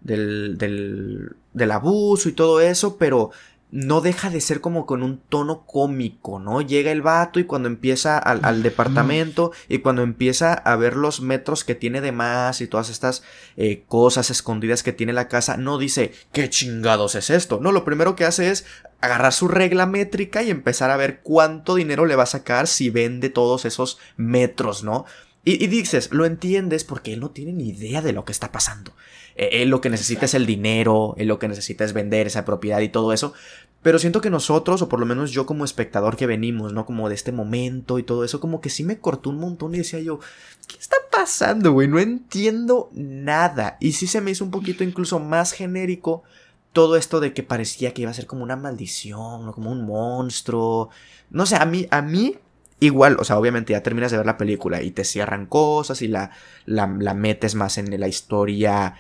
del. del, del abuso y todo eso, pero no deja de ser como con un tono cómico, ¿no? Llega el vato y cuando empieza al, departamento y cuando empieza a ver los metros que tiene de más y todas estas eh, cosas escondidas que tiene la casa, no dice, ¿qué chingados es esto? No, lo primero que hace es agarrar su regla métrica y empezar a ver cuánto dinero le va a sacar si vende todos esos metros, ¿no? Y, dices, lo entiendes porque él no tiene ni idea de lo que está pasando. Eh, él lo que necesita es el dinero, él lo que necesita es vender esa propiedad y todo eso. Pero siento que nosotros, o por lo menos yo como espectador que venimos, ¿no? Como de este momento y todo eso, como que sí me cortó un montón y decía yo, ¿qué está pasando, güey? No entiendo nada. Y sí se me hizo un poquito incluso más genérico todo esto de que parecía que iba a ser como una maldición, o como un monstruo. No sé, a mí, a mí igual, o sea, obviamente ya terminas de ver la película y te cierran cosas y la, la, la metes más en la historia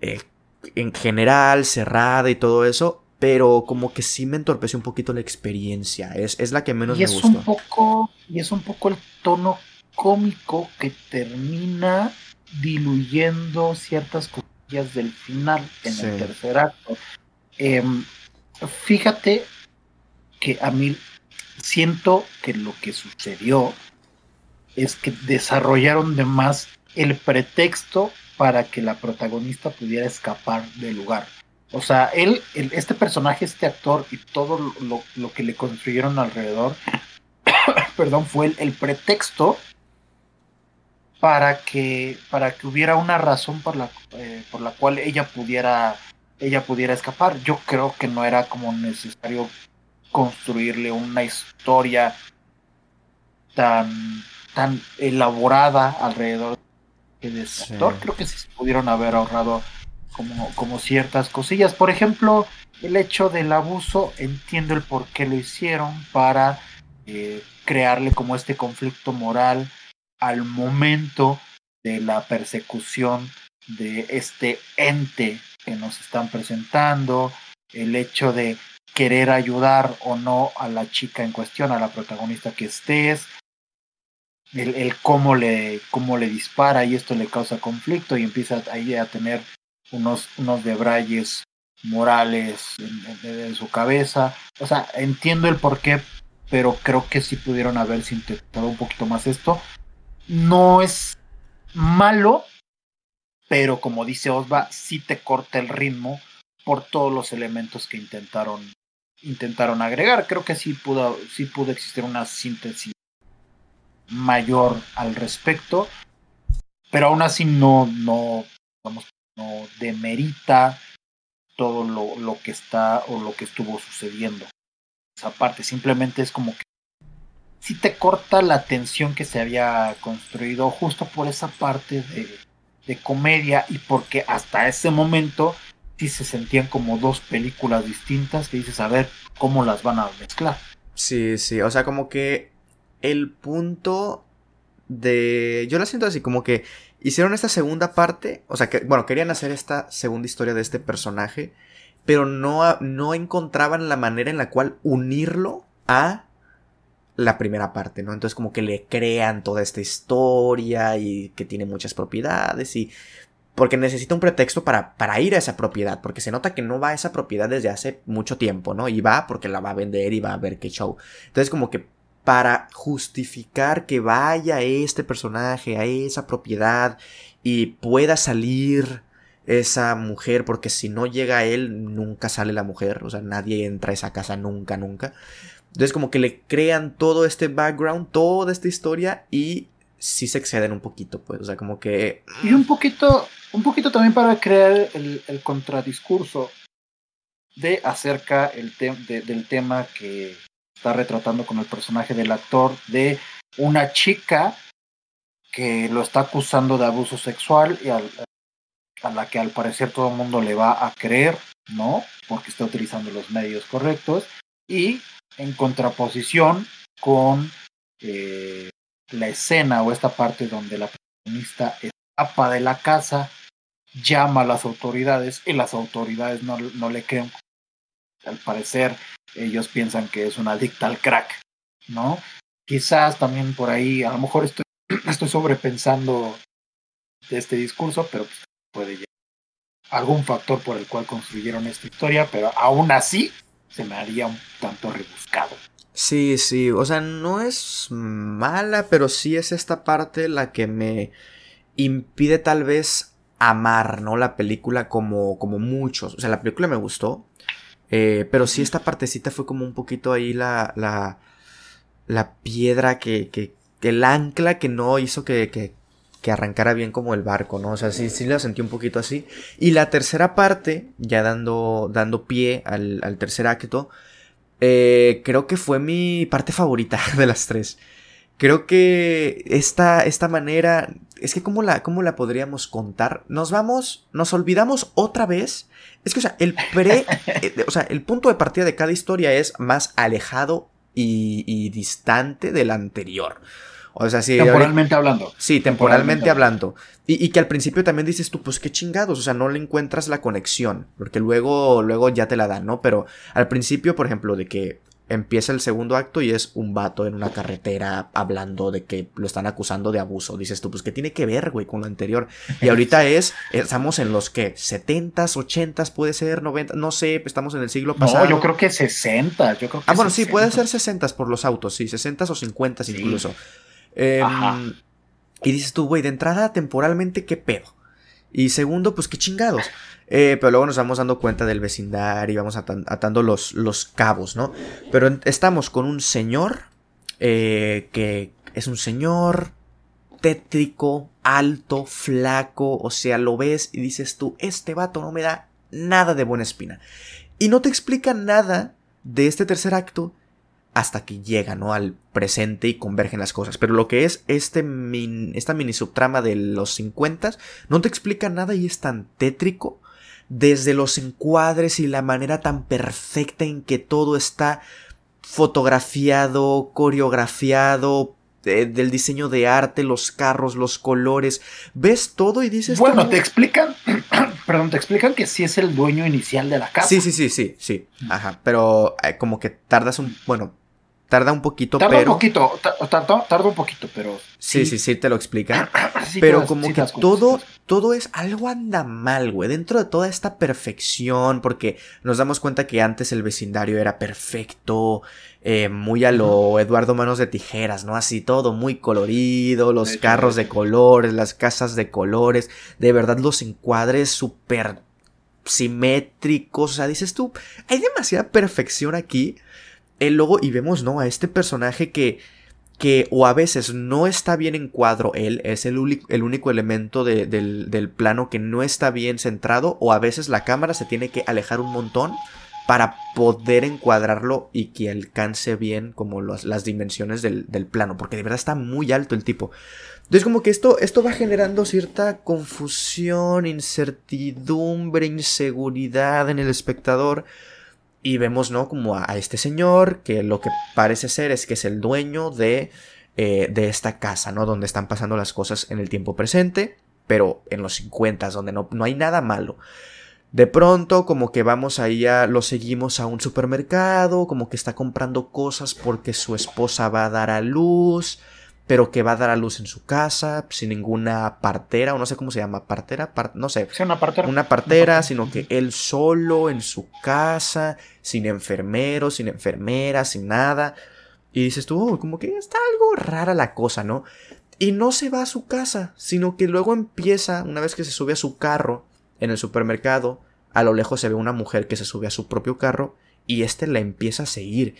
eh, en general, cerrada y todo eso, pero como que sí me entorpeció un poquito la experiencia. Es, es la que menos y es me gustó. Un poco, y es un poco el tono cómico que termina diluyendo ciertas cosillas del final en el tercer acto. Em, fíjate que a mí siento que lo que sucedió es que desarrollaron de más el pretexto para que la protagonista pudiera escapar del lugar. O sea, él, este personaje, este actor y todo lo, que le construyeron alrededor, perdón, fue el, pretexto para que, para que hubiera una razón por la, eh, por la cual ella pudiera, ella pudiera escapar. Yo creo que no era como necesario construirle una historia tan, tan elaborada alrededor de ese actor. Creo que sí se pudieron haber ahorrado como, como ciertas cosillas. Por ejemplo, el hecho del abuso, entiendo el por qué lo hicieron para eh, crearle como este conflicto moral al momento de la persecución de este ente que nos están presentando, el hecho de querer ayudar o no a la chica en cuestión, a la protagonista que estés, el, cómo, le, cómo le dispara y esto le causa conflicto y empieza ahí a tener unos, unos debrayes morales en, su cabeza. O sea, entiendo el por qué, pero creo que sí pudieron haberse intentado un poquito más esto. No es malo, pero como dice Osva, sí te corta el ritmo por todos los elementos que intentaron intentaron agregar. Creo que sí pudo, sí pudo existir una síntesis mayor al respecto, pero aún así no, no, vamos, no demerita todo lo, lo, que está o lo que estuvo sucediendo. Esa parte simplemente es como que si te corta la tensión que se había construido justo por esa parte de, de comedia y porque hasta ese momento sí se sentían como dos películas distintas que dices a ver cómo las van a mezclar. Sí, sí, o sea, como que el punto de... Yo la siento así, como que hicieron esta segunda parte, o sea, que, bueno, querían hacer esta segunda historia de este personaje, pero no, no encontraban la manera en la cual unirlo a la primera parte, ¿no? Entonces como que le crean toda esta historia y que tiene muchas propiedades y porque necesita un pretexto para, para, ir a esa propiedad, porque se nota que no va a esa propiedad desde hace mucho tiempo, ¿no? Y va porque la va a vender y va a ver qué show. Entonces como que para justificar que vaya este personaje a esa propiedad y pueda salir esa mujer, porque si no llega él, nunca sale la mujer, o sea, nadie entra a esa casa nunca, nunca. Entonces como que le crean todo este background, toda esta historia y sí se exceden un poquito, pues, o sea, como que... Y un poquito, un poquito también para crear el, contradiscurso de acerca el del tema que está retratando con el personaje del actor de una chica que lo está acusando de abuso sexual y a la que al parecer todo el mundo le va a creer, ¿no? Porque está utilizando los medios correctos. Y en contraposición con eh, la escena o esta parte donde la protagonista escapa de la casa, llama a las autoridades y las autoridades no, no le creen. Al parecer ellos piensan que es una adicta al crack, ¿no? Quizás también por ahí, a lo mejor estoy, estoy sobrepensando de este discurso, pero pues, puede llegar algún factor por el cual construyeron esta historia, pero aún así se me haría un tanto rebuscado. Sí, sí, o sea, no es mala, pero sí es esta parte la que me impide tal vez amar, ¿no? La película como, como muchos. O sea, la película me gustó, eh, pero sí esta partecita fue como un poquito ahí la, la, la piedra que, que, el ancla que no hizo que, que, que, arrancara bien como el barco, ¿no? O sea, sí, sí la sentí un poquito así. Y la tercera parte, ya dando, dando pie al, al tercer acto, eh, creo que fue mi parte favorita de las tres. Creo que esta, esta manera, es que ¿cómo la, cómo la podríamos contar? Nos vamos, nos olvidamos otra vez. Es que, o sea, el pre, eh, o sea, el punto de partida de cada historia es más alejado y, y distante del anterior. O sea, sí. Temporalmente hablando. Sí, temporalmente, hablando. Y, y, que al principio también dices tú, pues qué chingados, o sea, no le encuentras la conexión, porque luego, luego ya te la dan, ¿no? Pero al principio, por ejemplo, de que empieza el segundo acto y es un vato en una carretera hablando de que lo están acusando de abuso. Dices tú, pues ¿qué tiene que ver, güey, con lo anterior? Y ahorita es, estamos en los que, 70s, 80s, puede ser 90, no sé, estamos en el siglo pasado. No, yo creo que 60, yo creo que Ah, bueno, sí, puede ser 60s por los autos, sí, 60s o 50s incluso. Em, y dices tú, güey, de entrada temporalmente, ¿qué pedo? Y segundo, pues qué chingados. Eh, pero luego nos vamos dando cuenta del vecindario y vamos atando los, los cabos, ¿no? Pero estamos con un señor eh, que es un señor tétrico, alto, flaco, o sea, lo ves y dices tú, este vato no me da nada de buena espina. Y no te explica nada de este tercer acto hasta que llega, ¿no? Al presente y convergen las cosas. Pero lo que es este esta mini subtrama de los 50 no te explica nada y es tan tétrico desde los encuadres y la manera tan perfecta en que todo está fotografiado, coreografiado, del diseño de arte, los carros, los colores, ves todo y dices... Bueno, te explican, perdón, te explican que sí es el dueño inicial de la casa. Sí, sí, sí, sí, sí, ajá, pero eh, como que tardas un, bueno, Tarda un poquito, tarda pero. un poquito, tarda, un poquito, pero. Sí, sí, sí, te lo explica. pero como que todo, todo es. Algo anda mal, güey. Dentro de toda esta perfección, porque nos damos cuenta que antes el vecindario era perfecto, eh, muy a lo Eduardo Manos de Tijeras, ¿no? Así todo muy colorido, los carros de colores, las casas de colores. De verdad, los encuadres súper simétricos. O sea, dices tú, hay demasiada perfección aquí el logo y vemos, ¿no? A este personaje que, que o a veces no está bien en cuadro él, es el, el único elemento del, del, plano que no está bien centrado, o a veces la cámara se tiene que alejar un montón para poder encuadrarlo y que alcance bien como las dimensiones del, del, plano, porque de verdad está muy alto el tipo. Entonces como que esto, esto va generando cierta confusión, incertidumbre, inseguridad en el espectador. Y vemos, ¿no? Como a, este señor, que lo que parece ser es que es el dueño de, eh, de esta casa, ¿no? Donde están pasando las cosas en el tiempo presente, pero en los 50, donde no, no hay nada malo. De pronto, como que vamos ahí a. lo seguimos a un supermercado, como que está comprando cosas porque su esposa va a dar a luz pero que va a dar a luz en su casa, sin ninguna partera, o no sé cómo se llama, partera, no sé. una partera. Una partera, sino que él solo en su casa, sin enfermeros, sin enfermeras, sin nada. Y dices tú, oh, como que está algo rara la cosa, ¿no? Y no se va a su casa, sino que luego empieza, una vez que se sube a su carro en el supermercado, a lo lejos se ve una mujer que se sube a su propio carro y este la empieza a seguir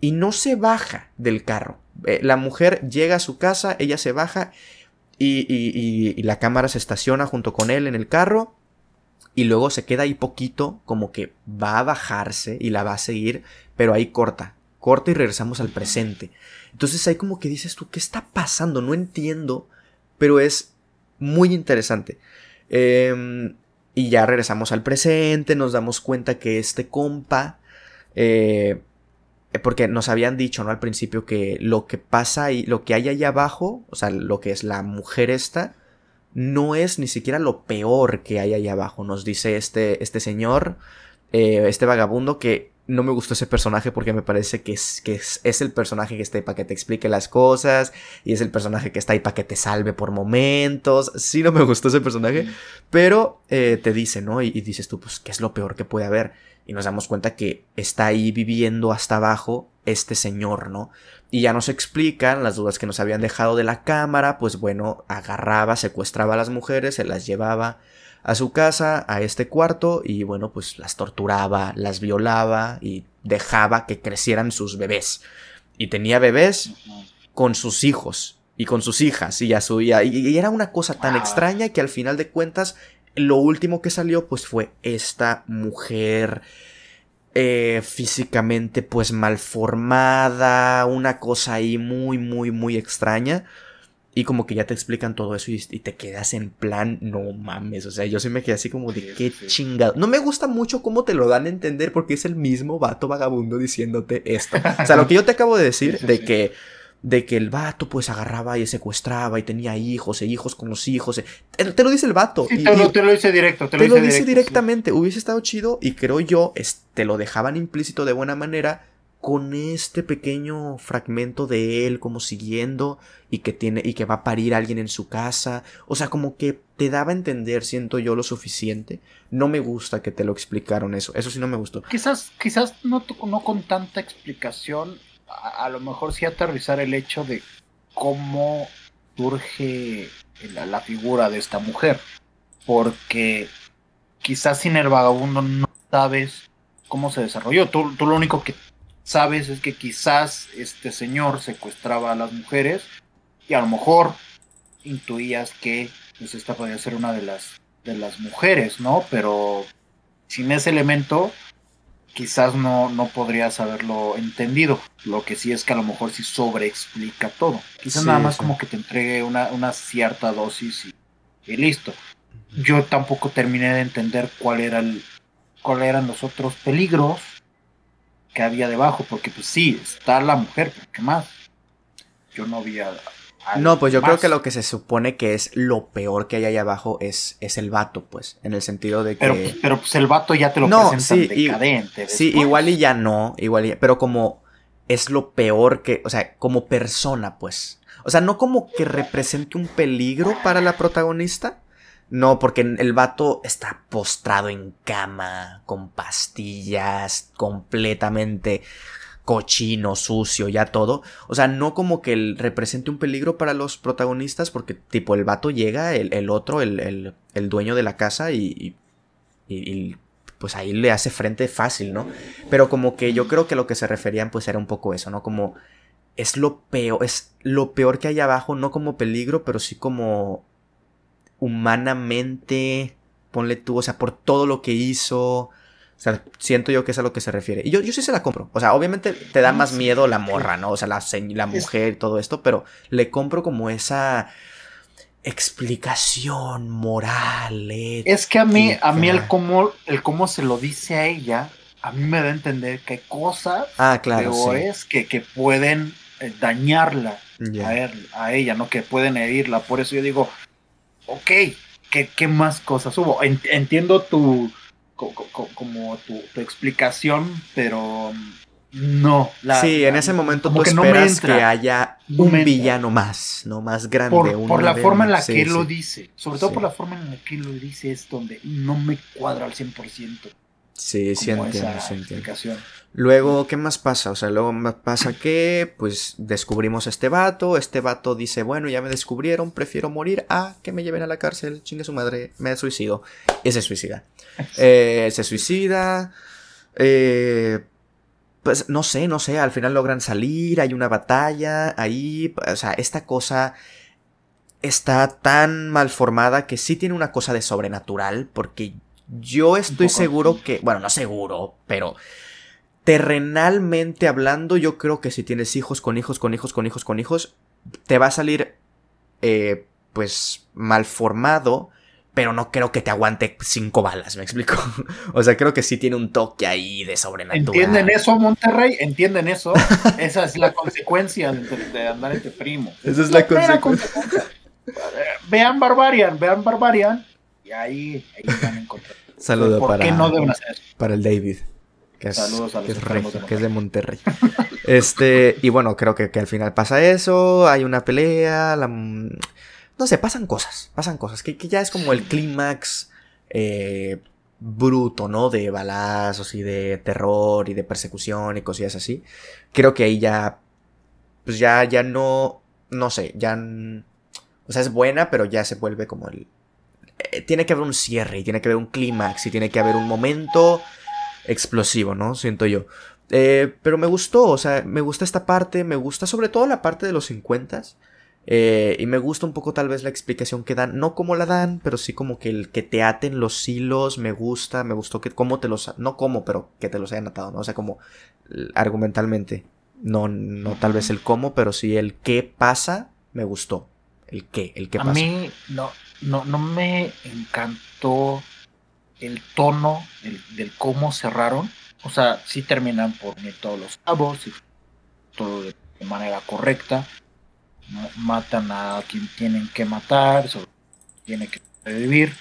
y no se baja del carro. Eh, la mujer llega a su casa, ella se baja y, y, la cámara se estaciona junto con él en el carro y luego se queda ahí poquito como que va a bajarse y la va a seguir, pero ahí corta, corta y regresamos al presente. Entonces ahí como que dices tú, ¿qué está pasando? No entiendo, pero es muy interesante. Em, y ya regresamos al presente, nos damos cuenta que este compa eh, porque nos habían dicho, ¿no? Al principio que lo que pasa y lo que hay ahí abajo, o sea, lo que es la mujer esta, no es ni siquiera lo peor que hay ahí abajo. Nos dice este, este señor, eh, este vagabundo, que no me gustó ese personaje porque me parece que, es, que es, el personaje que está ahí para que te explique las cosas y es el personaje que está ahí para que te salve por momentos. Sí, no me gustó ese personaje, pero eh, te dice, ¿no? Y, y dices tú, pues, ¿qué es lo peor que puede haber? y nos damos cuenta que está ahí viviendo hasta abajo este señor, ¿no? Y ya nos explican las dudas que nos habían dejado de la cámara, pues bueno, agarraba, secuestraba a las mujeres, se las llevaba a su casa, a este cuarto, y bueno, pues las torturaba, las violaba y dejaba que crecieran sus bebés. Y tenía bebés con sus hijos y con sus hijas y a su y, y era una cosa tan extraña que al final de cuentas lo último que salió pues fue esta mujer eh, físicamente pues malformada, una cosa ahí muy muy muy extraña. Y como que ya te explican todo eso y, te quedas en plan, no mames. O sea, yo sí me quedé así como de qué chingado. No me gusta mucho cómo te lo dan a entender porque es el mismo vato vagabundo diciéndote esto. O sea, lo que yo te acabo de decir, de que de que el vato pues agarraba y secuestraba y tenía hijos e hijos con los hijos. e- Te, lo dice el vato. Sí, y- te, y- lo, te lo dice directo. Te, te lo dice, sí. directamente. Hubiese estado chido y creo yo, es- te lo dejaban implícito de buena manera con este pequeño fragmento de él como siguiendo y que tiene y que va a parir a alguien en su casa. O sea, como que te daba a entender, siento yo, lo suficiente. No me gusta que te lo explicaron eso. Eso sí no me gustó. Quizás, quizás no, no con tanta explicación, a, lo mejor sí aterrizar el hecho de cómo surge la, la figura de esta mujer. Porque quizás sin el vagabundo no sabes cómo se desarrolló. Tú, tú lo único que sabes es que quizás este señor secuestraba a las mujeres y a lo mejor intuías que pues esta podría ser una de las de las mujeres, ¿no? Pero sin ese elemento quizás no, no podrías haberlo entendido. Lo que sí es que a lo mejor sí sobreexplica todo. Quizás Sí, nada más sí. como que te entregue una, una cierta dosis y, y listo. Yo tampoco terminé de entender cuál era el, cuál eran los otros peligros que había debajo, porque pues sí, está la mujer, pero ¿qué más? Yo no vi a- a No, pues yo más. creo que lo que se supone que es lo peor que hay ahí abajo es, es el vato, pues. En el sentido de que. Pero, pero pues el vato ya te lo No, presentan sí, y- decadente. Sí, igual y ya no, igual y pero como es lo peor que, o sea, como persona, pues. O sea, no como que represente un peligro para la protagonista. No, porque el vato está postrado en cama, con pastillas, completamente cochino, sucio, ya todo. O sea, no como que él represente un peligro para los protagonistas, porque tipo el vato llega, el, el otro, el, el- el dueño de la casa, y, y- pues ahí le hace frente fácil, ¿no? Pero como que yo creo que lo que se referían pues era un poco eso, ¿no? Como es lo peor, es lo peor que hay abajo, no como peligro, pero sí como humanamente, ponle tú, o sea, por todo lo que hizo. O sea, siento yo que es a lo que se refiere. Y yo, yo sí se la compro. O sea, obviamente te da Ah, más miedo la morra, ¿no? O sea, la, la mujer y todo esto, pero le compro como esa explicación moral. Es que a mí, a mí el cómo, el cómo se lo dice a ella, a mí me da a entender que hay cosas Ah, claro, sí. peores que, que pueden eh, dañarla a, él- a ella, ¿no? Que pueden herirla. Por eso yo digo, ok, ¿qué, qué más cosas hubo? En- entiendo tu, co- co- co- como tu, tu explicación, pero no. la- sí, en ese momento tú no esperas que haya No un villano más, ¿no? Más grande. por, un por la forma en la que sí, lo dice, sobre todo Sí. por la forma en la que lo dice, es donde no me cuadra al 100%. Sí, sí entiendo, sí entiendo. Luego, ¿qué más pasa? O sea, luego pasa que, pues, descubrimos a este vato. Este vato dice, bueno, ya me descubrieron, prefiero morir a que me lleven a la cárcel. Chingue su madre, me suicido. Y se suicida. Eh, se suicida. Eh, pues, no sé, no sé. Al final logran salir, hay una batalla ahí. O sea, esta cosa está tan mal formada que sí tiene una cosa de sobrenatural. Porque yo estoy seguro que, bueno, no seguro, pero terrenalmente hablando, yo creo que si tienes hijos con hijos, con hijos, con hijos, con hijos, te va a salir, eh, pues, mal formado, pero no creo que te aguante cinco balas, ¿me explico? o sea, creo que sí tiene un toque ahí de sobrenatural. ¿Entienden eso, Monterrey? ¿Entienden eso? Esa es la consecuencia de, de andar entre primos. Esa es la consecuencia. Eh, Vean Barbarian, vean Barbarian, y ahí, ahí van a encontrar. Saludo ¿Por para, qué no deben hacer para el David. Que es, Saludos a los que es que es de Monterrey. Este, y bueno, creo que, que al final pasa eso, hay una pelea, la, no sé, pasan cosas, pasan cosas, que, que ya es como el clímax eh, bruto, ¿no? De balazos y de terror y de persecución y cosillas así. Creo que ahí ya, pues ya, ya no, no sé, ya, o sea, es buena, pero ya se vuelve como el... eh, tiene que haber un cierre y tiene que haber un clímax y tiene que haber un momento explosivo, ¿no? Siento yo. Eh, pero me gustó, o sea, me gusta esta parte, me gusta sobre todo la parte de los 50 eh, y me gusta un poco tal vez la explicación que dan, no como la dan, pero sí como que el que te aten los hilos, me gusta, me gustó que cómo te los, no como, pero que te los hayan atado, ¿no? O sea, como argumentalmente, no, no tal vez el cómo, pero sí el qué pasa, me gustó, el qué, el qué a pasa. mí no, no, no me encantó el tono del, cómo cerraron. O sea, sí terminan por unir todos los cabos todo de manera correcta, matan a quien tienen que matar, sobre tiene que sobrevivir,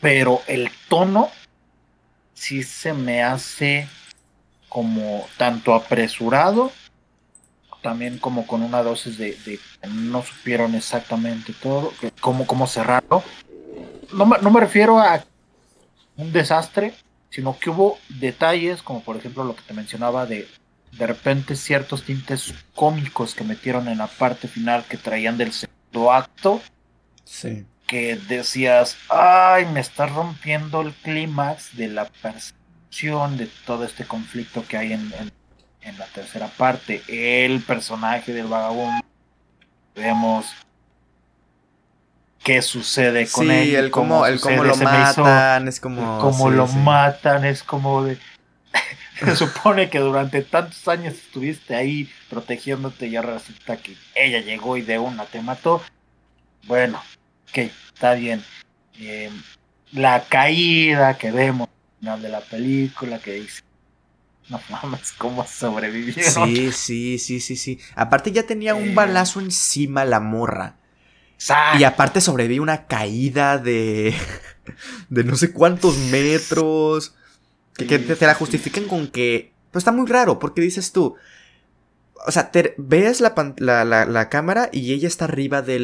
pero el tono sí se me hace como tanto apresurado, también como con una dosis de, de no supieron exactamente todo, cómo, cómo cerrarlo. No me, no me refiero a un desastre, sino que hubo detalles, como por ejemplo lo que te mencionaba de de repente ciertos tintes cómicos que metieron en la parte final que traían del segundo acto. Sí. Que decías, ay, me está rompiendo el clímax de la percepción de todo este conflicto que hay en, en, la tercera parte. El personaje del vagabundo. Vemos qué sucede con él. Sí, el cómo, el cómo lo matan, es como. Cómo lo matan, es como de. Se supone que durante tantos años estuviste ahí protegiéndote y ahora resulta que ella llegó y de una te mató. Bueno, ok, está bien. Eh, la caída que vemos al final de la película que dice. No mames, cómo sobrevivió. Sí, sí, sí, sí, sí. Aparte ya tenía un balazo encima la morra. Y aparte sobrevive una caída de. de no sé cuántos metros. Que, te, la justifiquen con que. Pues está muy raro, porque dices tú. O sea, te, ves la, la, cámara y ella está arriba de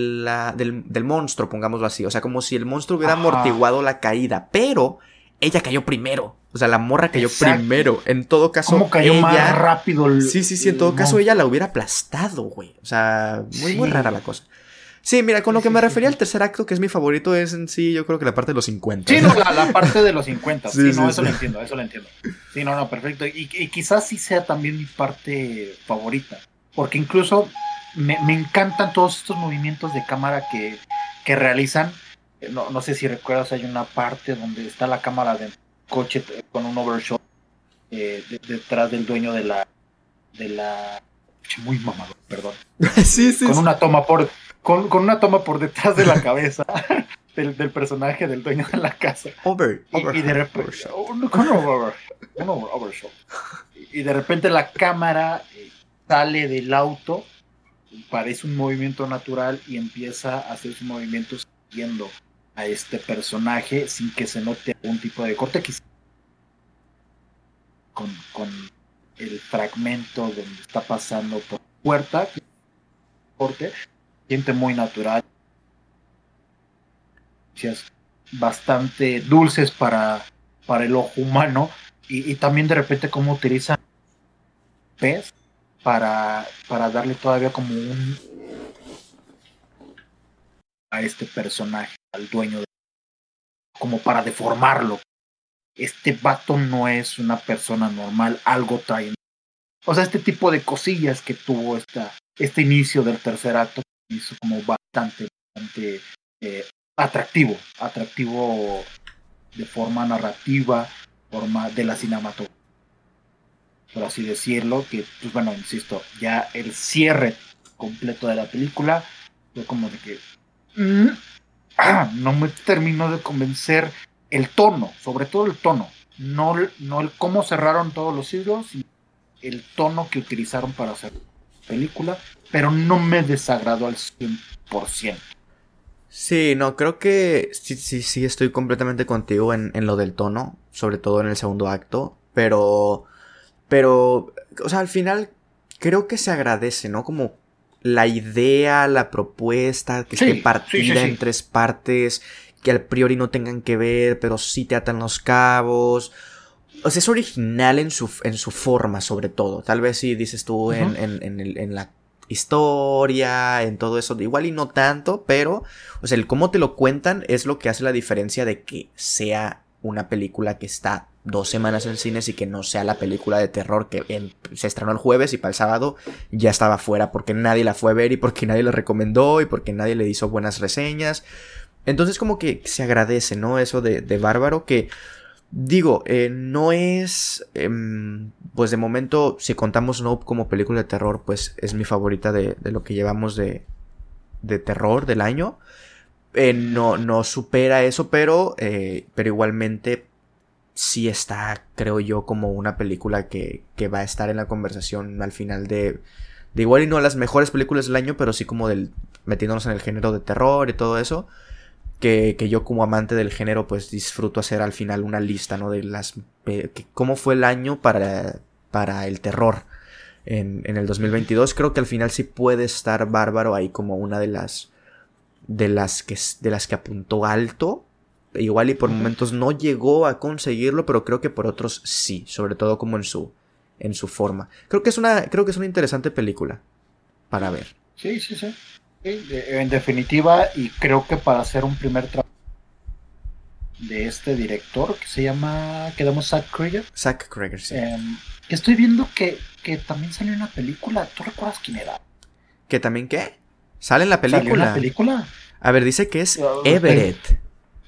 del, del, monstruo, pongámoslo así. O sea, como si el monstruo hubiera amortiguado la caída. Pero ella cayó primero. O sea, la morra cayó primero. En todo caso. ¿Cómo cayó más rápido el, Sí, sí, sí. En todo caso, ella la hubiera aplastado, güey. O sea, muy, muy rara la cosa. Sí, mira, con lo que me refería al tercer acto, que es mi favorito, es en sí, yo creo que la parte de los 50. Sí, no, la, parte de los 50. sí, no, eso lo entiendo, eso lo entiendo. Sí, no, no, perfecto. Y, quizás sí sea también mi parte favorita. Porque incluso me, encantan todos estos movimientos de cámara que, que realizan. No, no sé si recuerdas, hay una parte donde está la cámara del coche con un overshot eh, detrás del dueño de la. de la. Muy mamado, perdón. sí, sí. Con una toma por con, una toma por detrás de la cabeza del, personaje del dueño de la casa. Over, y, de repente, Y de repente la cámara eh, sale del auto, parece un movimiento natural y empieza a hacer sus movimientos siguiendo a este personaje sin que se note algún tipo de corte. Con, con el fragmento donde está pasando por puerta, corte, siente muy natural. Bastante dulces para, para el ojo humano. Y, también de repente cómo utilizan pez para, para darle todavía como un a este personaje, al dueño de, como para deformarlo. Este vato no es una persona normal, algo trae. O sea, este tipo de cosillas que tuvo esta, este inicio del tercer acto hizo como bastante, bastante eh, atractivo, atractivo de forma narrativa, forma de la cinematografía, por así decirlo, que, pues bueno, insisto, ya el cierre completo de la película fue como de que ah, no me terminó de convencer el tono, sobre todo el tono, no, no el cómo cerraron todos los siglos, sino el tono que utilizaron para hacer película, pero no me desagradó al 100%. Sí, no, creo que sí, sí, sí estoy completamente contigo en, en lo del tono, sobre todo en el segundo acto, pero, pero, o sea, al final creo que se agradece, ¿no? Como la idea, la propuesta, que esté partida en tres partes, que al priori no tengan que ver, pero sí te atan los cabos. O sea, es original en su, en su forma, sobre todo. Tal vez si dices tú en, en, en, la historia, en todo eso, igual y no tanto, pero, o sea, el cómo te lo cuentan es lo que hace la diferencia de que sea una película que está dos semanas en cines y que no sea la película de terror que se estrenó el jueves y para el sábado ya estaba fuera porque nadie la fue a ver y porque nadie la recomendó y porque nadie le hizo buenas reseñas. Entonces como que se agradece, ¿no? Eso de, de Bárbaro que Digo, eh, no es. Em, pues de momento, si contamos Nope como película de terror, pues es mi favorita de, lo que llevamos de, de terror del año. Eh, no, no supera eso, pero, eh, pero igualmente sí está, creo yo, como una película que, que va a estar en la conversación al final de, de igual y no las mejores películas del año, pero sí como del metiéndonos en el género de terror y todo eso. Que, que, yo como amante del género pues disfruto hacer al final una lista, ¿no? De las... Cómo fue el año para, para el terror en, en, el 2022. Creo que al final sí puede estar Bárbaro ahí como una de las... De las que, de las que apuntó alto. Igual y por momentos no llegó a conseguirlo, pero creo que por otros sí. Sobre todo como en su, en su forma. Creo que es una, creo que es una interesante película para ver. Sí, sí, sí. En definitiva, y creo que para hacer un primer trabajo de este director que se llama, quedamos Zack Krieger. Zack Krieger, sí. Eh, estoy viendo que, que, también salió una película. ¿Tú recuerdas quién era? ¿Que también qué? ¿Sale en la película? ¿Salió en la película? A ver, dice que es Everett.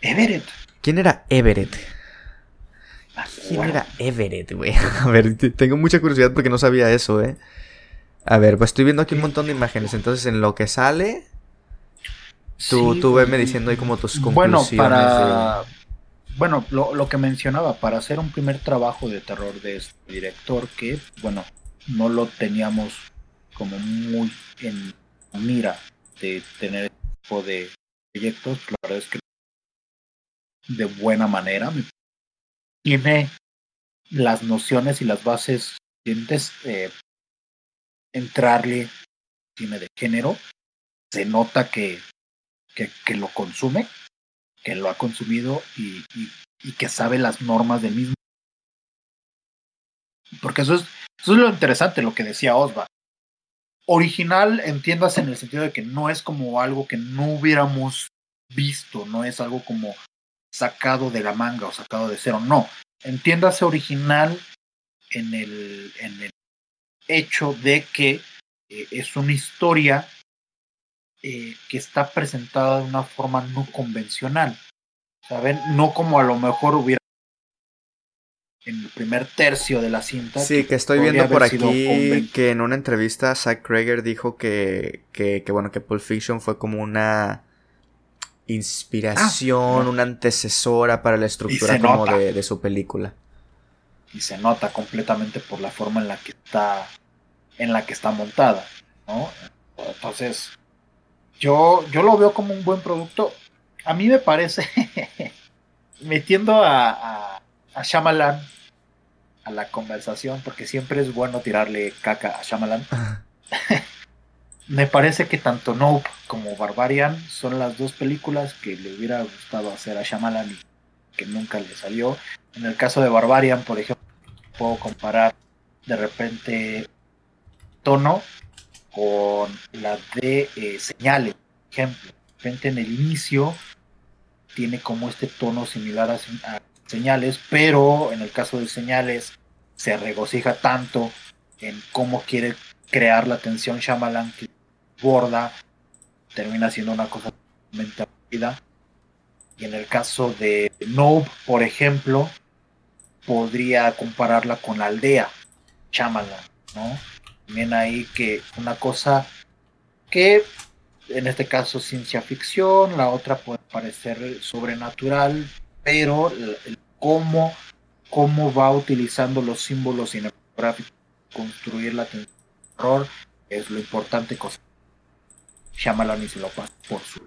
Everett. ¿Quién era Everett? ¿Quién era Everett, güey? A ver, tengo mucha curiosidad porque no sabía eso, eh. A ver, pues estoy viendo aquí un montón de imágenes. Entonces, en lo que sale, tú, sí, tú veme diciendo ahí como tus conclusiones. Bueno, para... De... Bueno, lo, lo, que mencionaba, para hacer un primer trabajo de terror de este director que, bueno, no lo teníamos como muy en mira de tener este tipo de proyectos, la verdad es que de buena manera tiene las nociones y las bases suficientes eh, entrarle cine de género, se nota que, que, que, lo consume, que lo ha consumido y, y, y, que sabe las normas del mismo. Porque eso es, eso es lo interesante, lo que decía Osva. Original, entiendas en el sentido de que no es como algo que no hubiéramos visto, no es algo como sacado de la manga o sacado de cero, no. Entiéndase original en el, en el hecho de que eh, es una historia eh, que está presentada de una forma no convencional, ¿saben? No como a lo mejor hubiera en el primer tercio de la cinta. Sí, que, que estoy viendo por aquí que en una entrevista Zack Krager dijo que, que, que, bueno, que Pulp Fiction fue como una inspiración, ah, una antecesora para la estructura como de, de, su película. Y se nota completamente por la forma en la que está en la que está montada, ¿no? Entonces, yo, yo lo veo como un buen producto. A mí me parece, metiendo a, a, a Shyamalan a la conversación, porque siempre es bueno tirarle caca a Shyamalan. me parece que tanto Nope como Barbarian son las dos películas que le hubiera gustado hacer a Shyamalan y que nunca le salió. En el caso de Barbarian, por ejemplo, puedo comparar de repente tono con la de eh, señales. Por ejemplo, de repente en el inicio tiene como este tono similar a, a, señales, pero en el caso de señales se regocija tanto en cómo quiere crear la tensión Shyamalan que borda, termina siendo una cosa totalmente rápida. Y en el caso de Noob, por ejemplo, podría compararla con la aldea Shyamalan, ¿no? También ahí que una cosa que en este caso ciencia ficción, la otra puede parecer sobrenatural, pero el cómo, cómo va utilizando los símbolos cinematográficos construir la terror es lo importante cosa Shyamalan y se lo pasa por su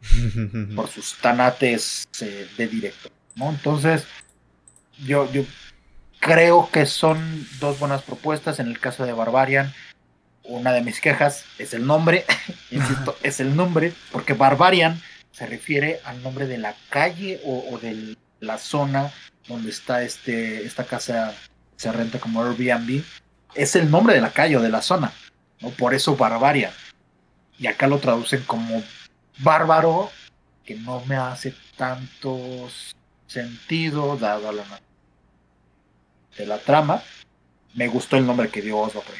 por sus tanates eh, de directo ¿no? entonces yo, yo creo que son dos buenas propuestas en el caso de Barbarian una de mis quejas es el nombre insisto es el nombre porque Barbarian se refiere al nombre de la calle o, o de la zona donde está este esta casa se renta como Airbnb es el nombre de la calle o de la zona ¿no? por eso Barbarian y acá lo traducen como bárbaro que no me hace tanto sentido dado la de la trama me gustó el nombre que dio Oslo por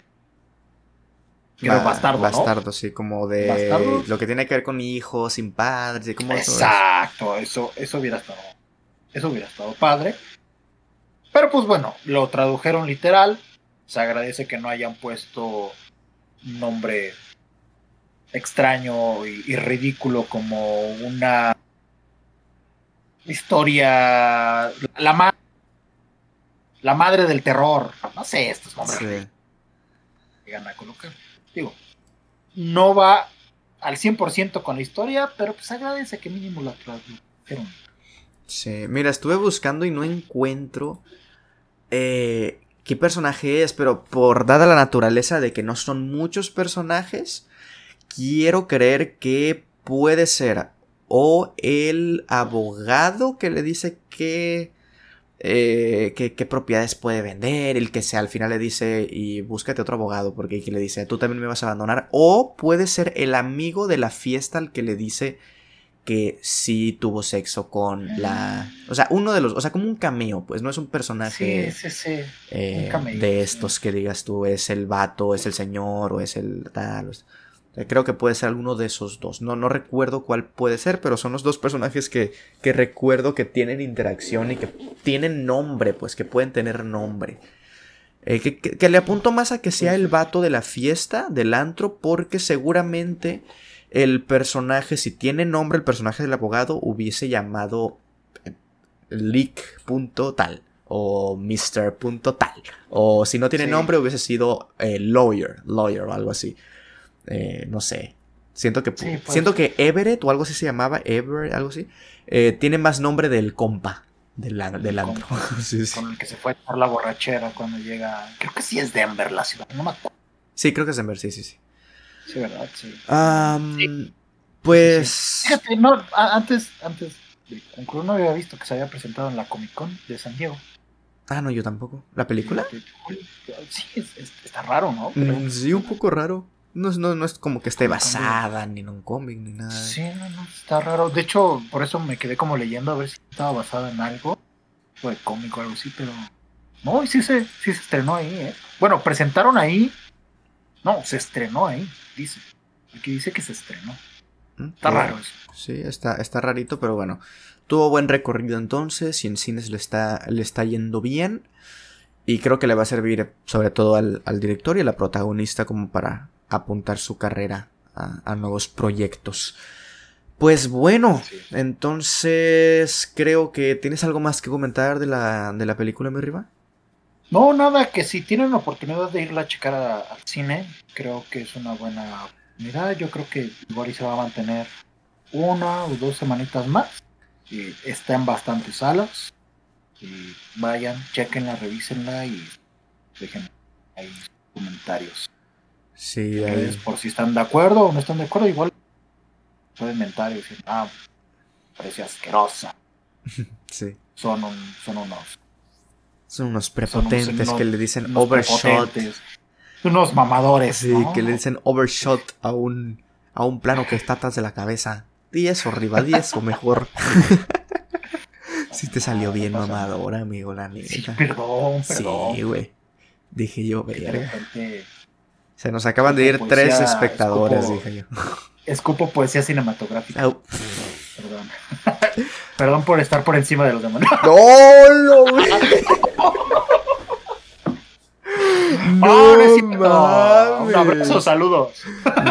Ba bastardo, bastardo, ¿no? sí, como de ¿Bastardo? lo que tiene que ver con hijos sin padres y como Exacto, eso, eso hubiera estado, eso hubiera estado padre. Pero pues bueno, lo tradujeron literal. Se agradece que no hayan puesto un nombre extraño y, y ridículo como una historia la más la madre del terror. No sé, estos nombres llegan a colocar. Digo, no va al 100% con la historia, pero pues agradece que mínimo la tradujeron. Sí, mira, estuve buscando y no encuentro eh, qué personaje es, pero por dada la naturaleza de que no son muchos personajes, quiero creer que puede ser o el abogado que le dice que eh, qué, propiedades puede vender, el que sea al final le dice y búscate otro abogado porque le dice tú también me vas a abandonar o puede ser el amigo de la fiesta al que le dice que sí tuvo sexo con la o sea uno de los o sea como un cameo pues no es un personaje eh, de estos que digas tú es el vato es el señor o es el tal creo que puede ser alguno de esos dos. No, no recuerdo cuál puede ser, pero son los dos personajes que, que recuerdo que tienen interacción y que tienen nombre, pues que pueden tener nombre. Eh, que, le apunto más a que sea el vato de la fiesta, del antro, porque seguramente el personaje, si tiene nombre, el personaje del abogado hubiese llamado eh, leak.tal o Mr. tal. O si no tiene nombre, hubiese sido eh, lawyer, lawyer o algo así. Eh, no sé. Siento que, siento que Everett o algo así se llamaba, Everett, algo así, eh, tiene más nombre del compa del, del antro. Con el que se fue por la borrachera cuando llega. Creo que sí es Denver la ciudad, no me acuerdo. Sí, creo que es Denver, sí, sí, sí. Sí, ¿verdad? Sí. Pues. Fíjate, no, antes, antes de concluir, no había visto que se había presentado en la Comic Con de San Diego. Ah, no, yo tampoco. ¿La película? Sí, está raro, ¿no? Mm, sí, un poco raro. No, no, no es como que esté basada ni en un cómic ni nada. Sí, no, no, está raro. De hecho, por eso me quedé como leyendo a ver si estaba basada en algo, o de cómic o algo así, pero. No, sí se, sí se estrenó ahí, ¿eh? Bueno, presentaron ahí. No, se estrenó ahí, dice. Aquí dice que se estrenó. Mm, está raro eso. Sí, está, está rarito, pero bueno. Tuvo buen recorrido entonces y en cines le está, le está yendo bien. Y creo que le va a servir sobre todo al, al director y a la protagonista como para apuntar su carrera a, nuevos proyectos. Pues bueno, entonces creo que tienes algo más que comentar de la, de la película, mi riva. No, nada, que si tienen la oportunidad de irla a checar al cine, creo que es una buena oportunidad. Yo creo que igual se va a mantener una o dos semanitas más. Y está en bastantes salas. Y vayan, chequenla, revísenla y dejen ahí comentarios. Sí, por si están de acuerdo o no están de acuerdo, igual pueden mentar y decir, ah, parece asquerosa. sí. Son, un, son unos. Son unos prepotentes que le dicen overshot. Unos mamadores. Sí, que le dicen overshot a un, a un plano que está atrás de la cabeza. Di eso, rival, di eso mejor. sí te salió bien mamadora, amigo, la neta. Sí, perdón, perdón. Sí, güey. Dije yo, verga. Se nos acaban de ir tres espectadores, dije yo. Escupo poesía cinematográfica. Perdón. Perdón por estar por encima de los demás. ¡No, no, no, Un abrazo, saludos.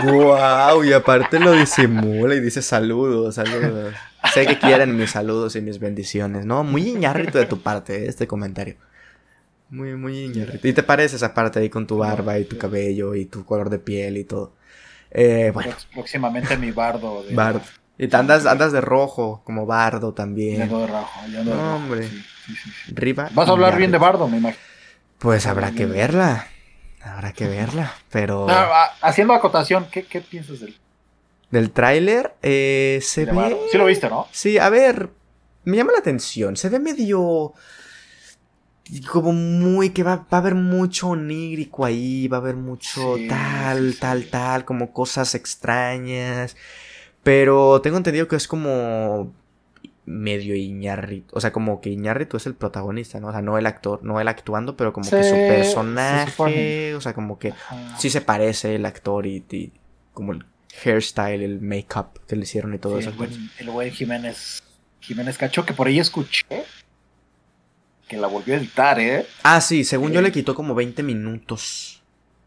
Wow, y aparte lo disimula y dice saludos, saludos. Sé que quieren mis saludos y mis bendiciones, ¿no? Muy ñarrito de tu parte este comentario. Muy, muy ñarrito. Y te parece esa parte ahí con tu barba y tu cabello y tu color de piel y todo. Eh, bueno. Próximamente mi bardo. De bardo. Y te andas, andas de rojo, como bardo también. de rojo, de rojo. Hombre. Vas a hablar bien de bardo, me imagino. Pues habrá que verla. Habrá que verla, pero... Ah, haciendo acotación, ¿qué, qué piensas del... Del tráiler? Eh, se ve... Sí lo viste, ¿no? Sí, a ver, me llama la atención. Se ve medio como muy que va, a haber mucho onírico ahí, va a haber mucho tal, tal, tal, como cosas extrañas. Pero tengo entendido que es como medio Iñarrito, o sea, como que Iñarrito es el protagonista, ¿no? O sea, no el actor, no él actuando, pero como que su personaje, o sea, como que sí se parece el actor y, como el hairstyle, el make-up que le hicieron y todo eso. El güey Jiménez, Jiménez Cacho, que por ahí escuché que la volvió a editar, ¿eh? Ah, sí, según yo le quitó como 20 minutos.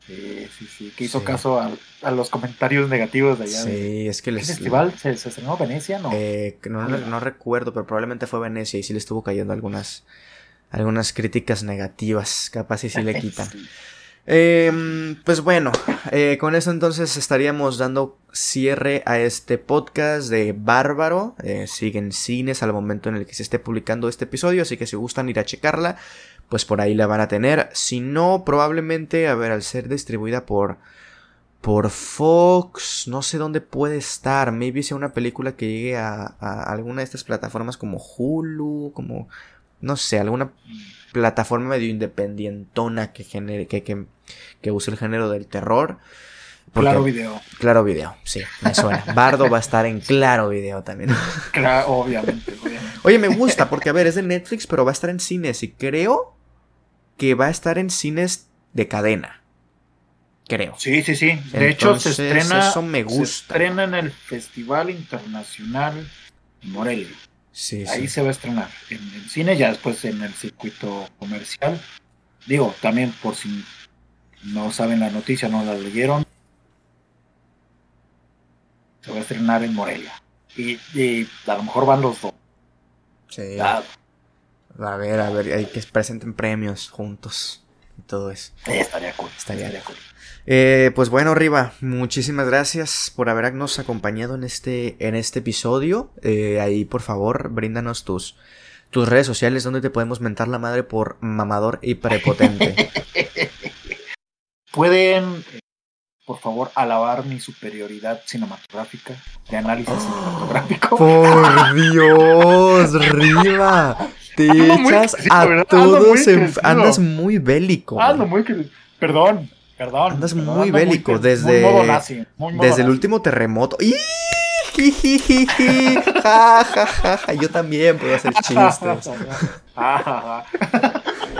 Sí, sí, sí, que hizo caso a, los comentarios negativos de allá. Sí, es que el festival se, estrenó Venecia, ¿no? Eh, no, no, recuerdo, pero probablemente fue Venecia y sí le estuvo cayendo algunas algunas críticas negativas, capaz y si le quitan. Em, pues bueno, eh, con eso entonces estaríamos dando cierre a este podcast de Bárbaro. Eh, siguen cines al momento en el que se esté publicando este episodio, así que si gustan ir a checarla, pues por ahí la van a tener. Si no, probablemente, a ver, al ser distribuida por por Fox, no sé dónde puede estar. Maybe sea una película que llegue a, alguna de estas plataformas como Hulu, como no sé, alguna plataforma medio independientona que genere, que, que, use el género del terror. claro video. Claro video, sí, me suena. Bardo va a estar en claro video también. Claro, obviamente, Oye, me gusta porque, a ver, es de Netflix, pero va a estar en cines y creo que va a estar en cines de cadena creo. Sí, sí, sí. De hecho, se estrena. Eso me gusta. Se estrena en el Festival Internacional Morelia. Sí, Ahí se va a estrenar. En el cine, ya después en el circuito comercial. Digo, también por si no saben la noticia, no la leyeron. Se va a estrenar en Morelia. Y, a lo mejor van los dos. Sí. A ver, a ver, hay que presenten premios juntos y todo eso. estaría cool. Estaría, estaría cool. Eh, pues bueno, Riva, muchísimas gracias por habernos acompañado en este, en este episodio. Eh, ahí, por favor, bríndanos tus, tus redes sociales donde te podemos mentar la madre por mamador y prepotente. Pueden, por favor, alabar mi superioridad cinematográfica, de análisis cinematográfico. Por Dios, Riva. Te echas a todos en... Andas muy bélico. Ando muy... Perdón, Perdón. Andas muy bélico desde, desde el último terremoto. Yo también puedo hacer chistes.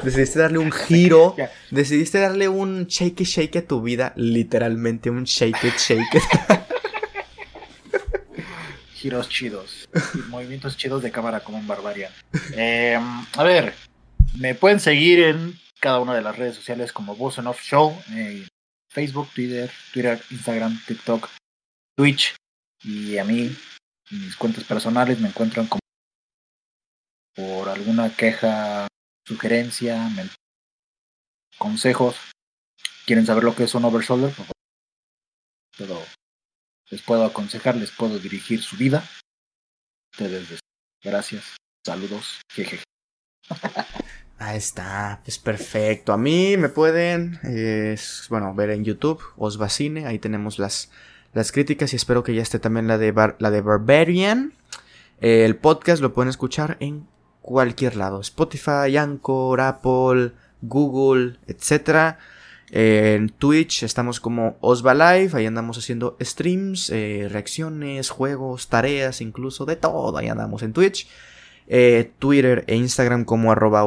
decidiste darle un giro. Decidiste darle un shake shake a tu vida. Literalmente un shake it, shake it. Giros chidos. movimientos chidos de cámara como un barbarian. Em, a ver, me pueden seguir en cada una de las redes sociales como Voz Off Show, eh, Facebook, Twitter, Twitter, Instagram, TikTok, Twitch y a mí, mis cuentas personales me encuentran como por alguna queja, sugerencia, consejos. ¿Quieren saber lo que es un? Pero les puedo aconsejar, les puedo dirigir su vida. Ustedes, gracias, saludos, jejeje. Ahí está, pues perfecto. A mí me pueden, bueno, ver en YouTube, Osbacine, ahí tenemos las, las críticas y espero que ya esté también la de, la de Barbarian. el podcast lo pueden escuchar en cualquier lado, Spotify, Anchor, Apple, Google, etc. en Twitch estamos como Osva Live, ahí andamos haciendo streams, eh, reacciones, juegos, tareas, incluso de todo, ahí andamos en Twitch. Eh, Twitter e Instagram como arroba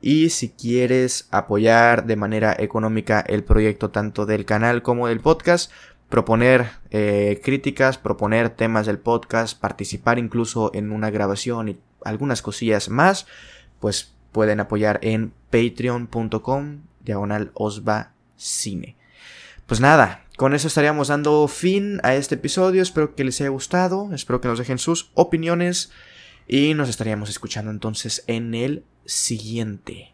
y si quieres apoyar de manera económica el proyecto tanto del canal como del podcast, proponer eh, críticas, proponer temas del podcast, participar incluso en una grabación y algunas cosillas más, pues pueden apoyar en patreon.com diagonal osbacine. Pues nada, con eso estaríamos dando fin a este episodio. Espero que les haya gustado. Espero que nos dejen sus opiniones. Y nos estaríamos escuchando entonces en el siguiente.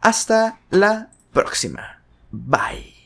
Hasta la próxima. Bye.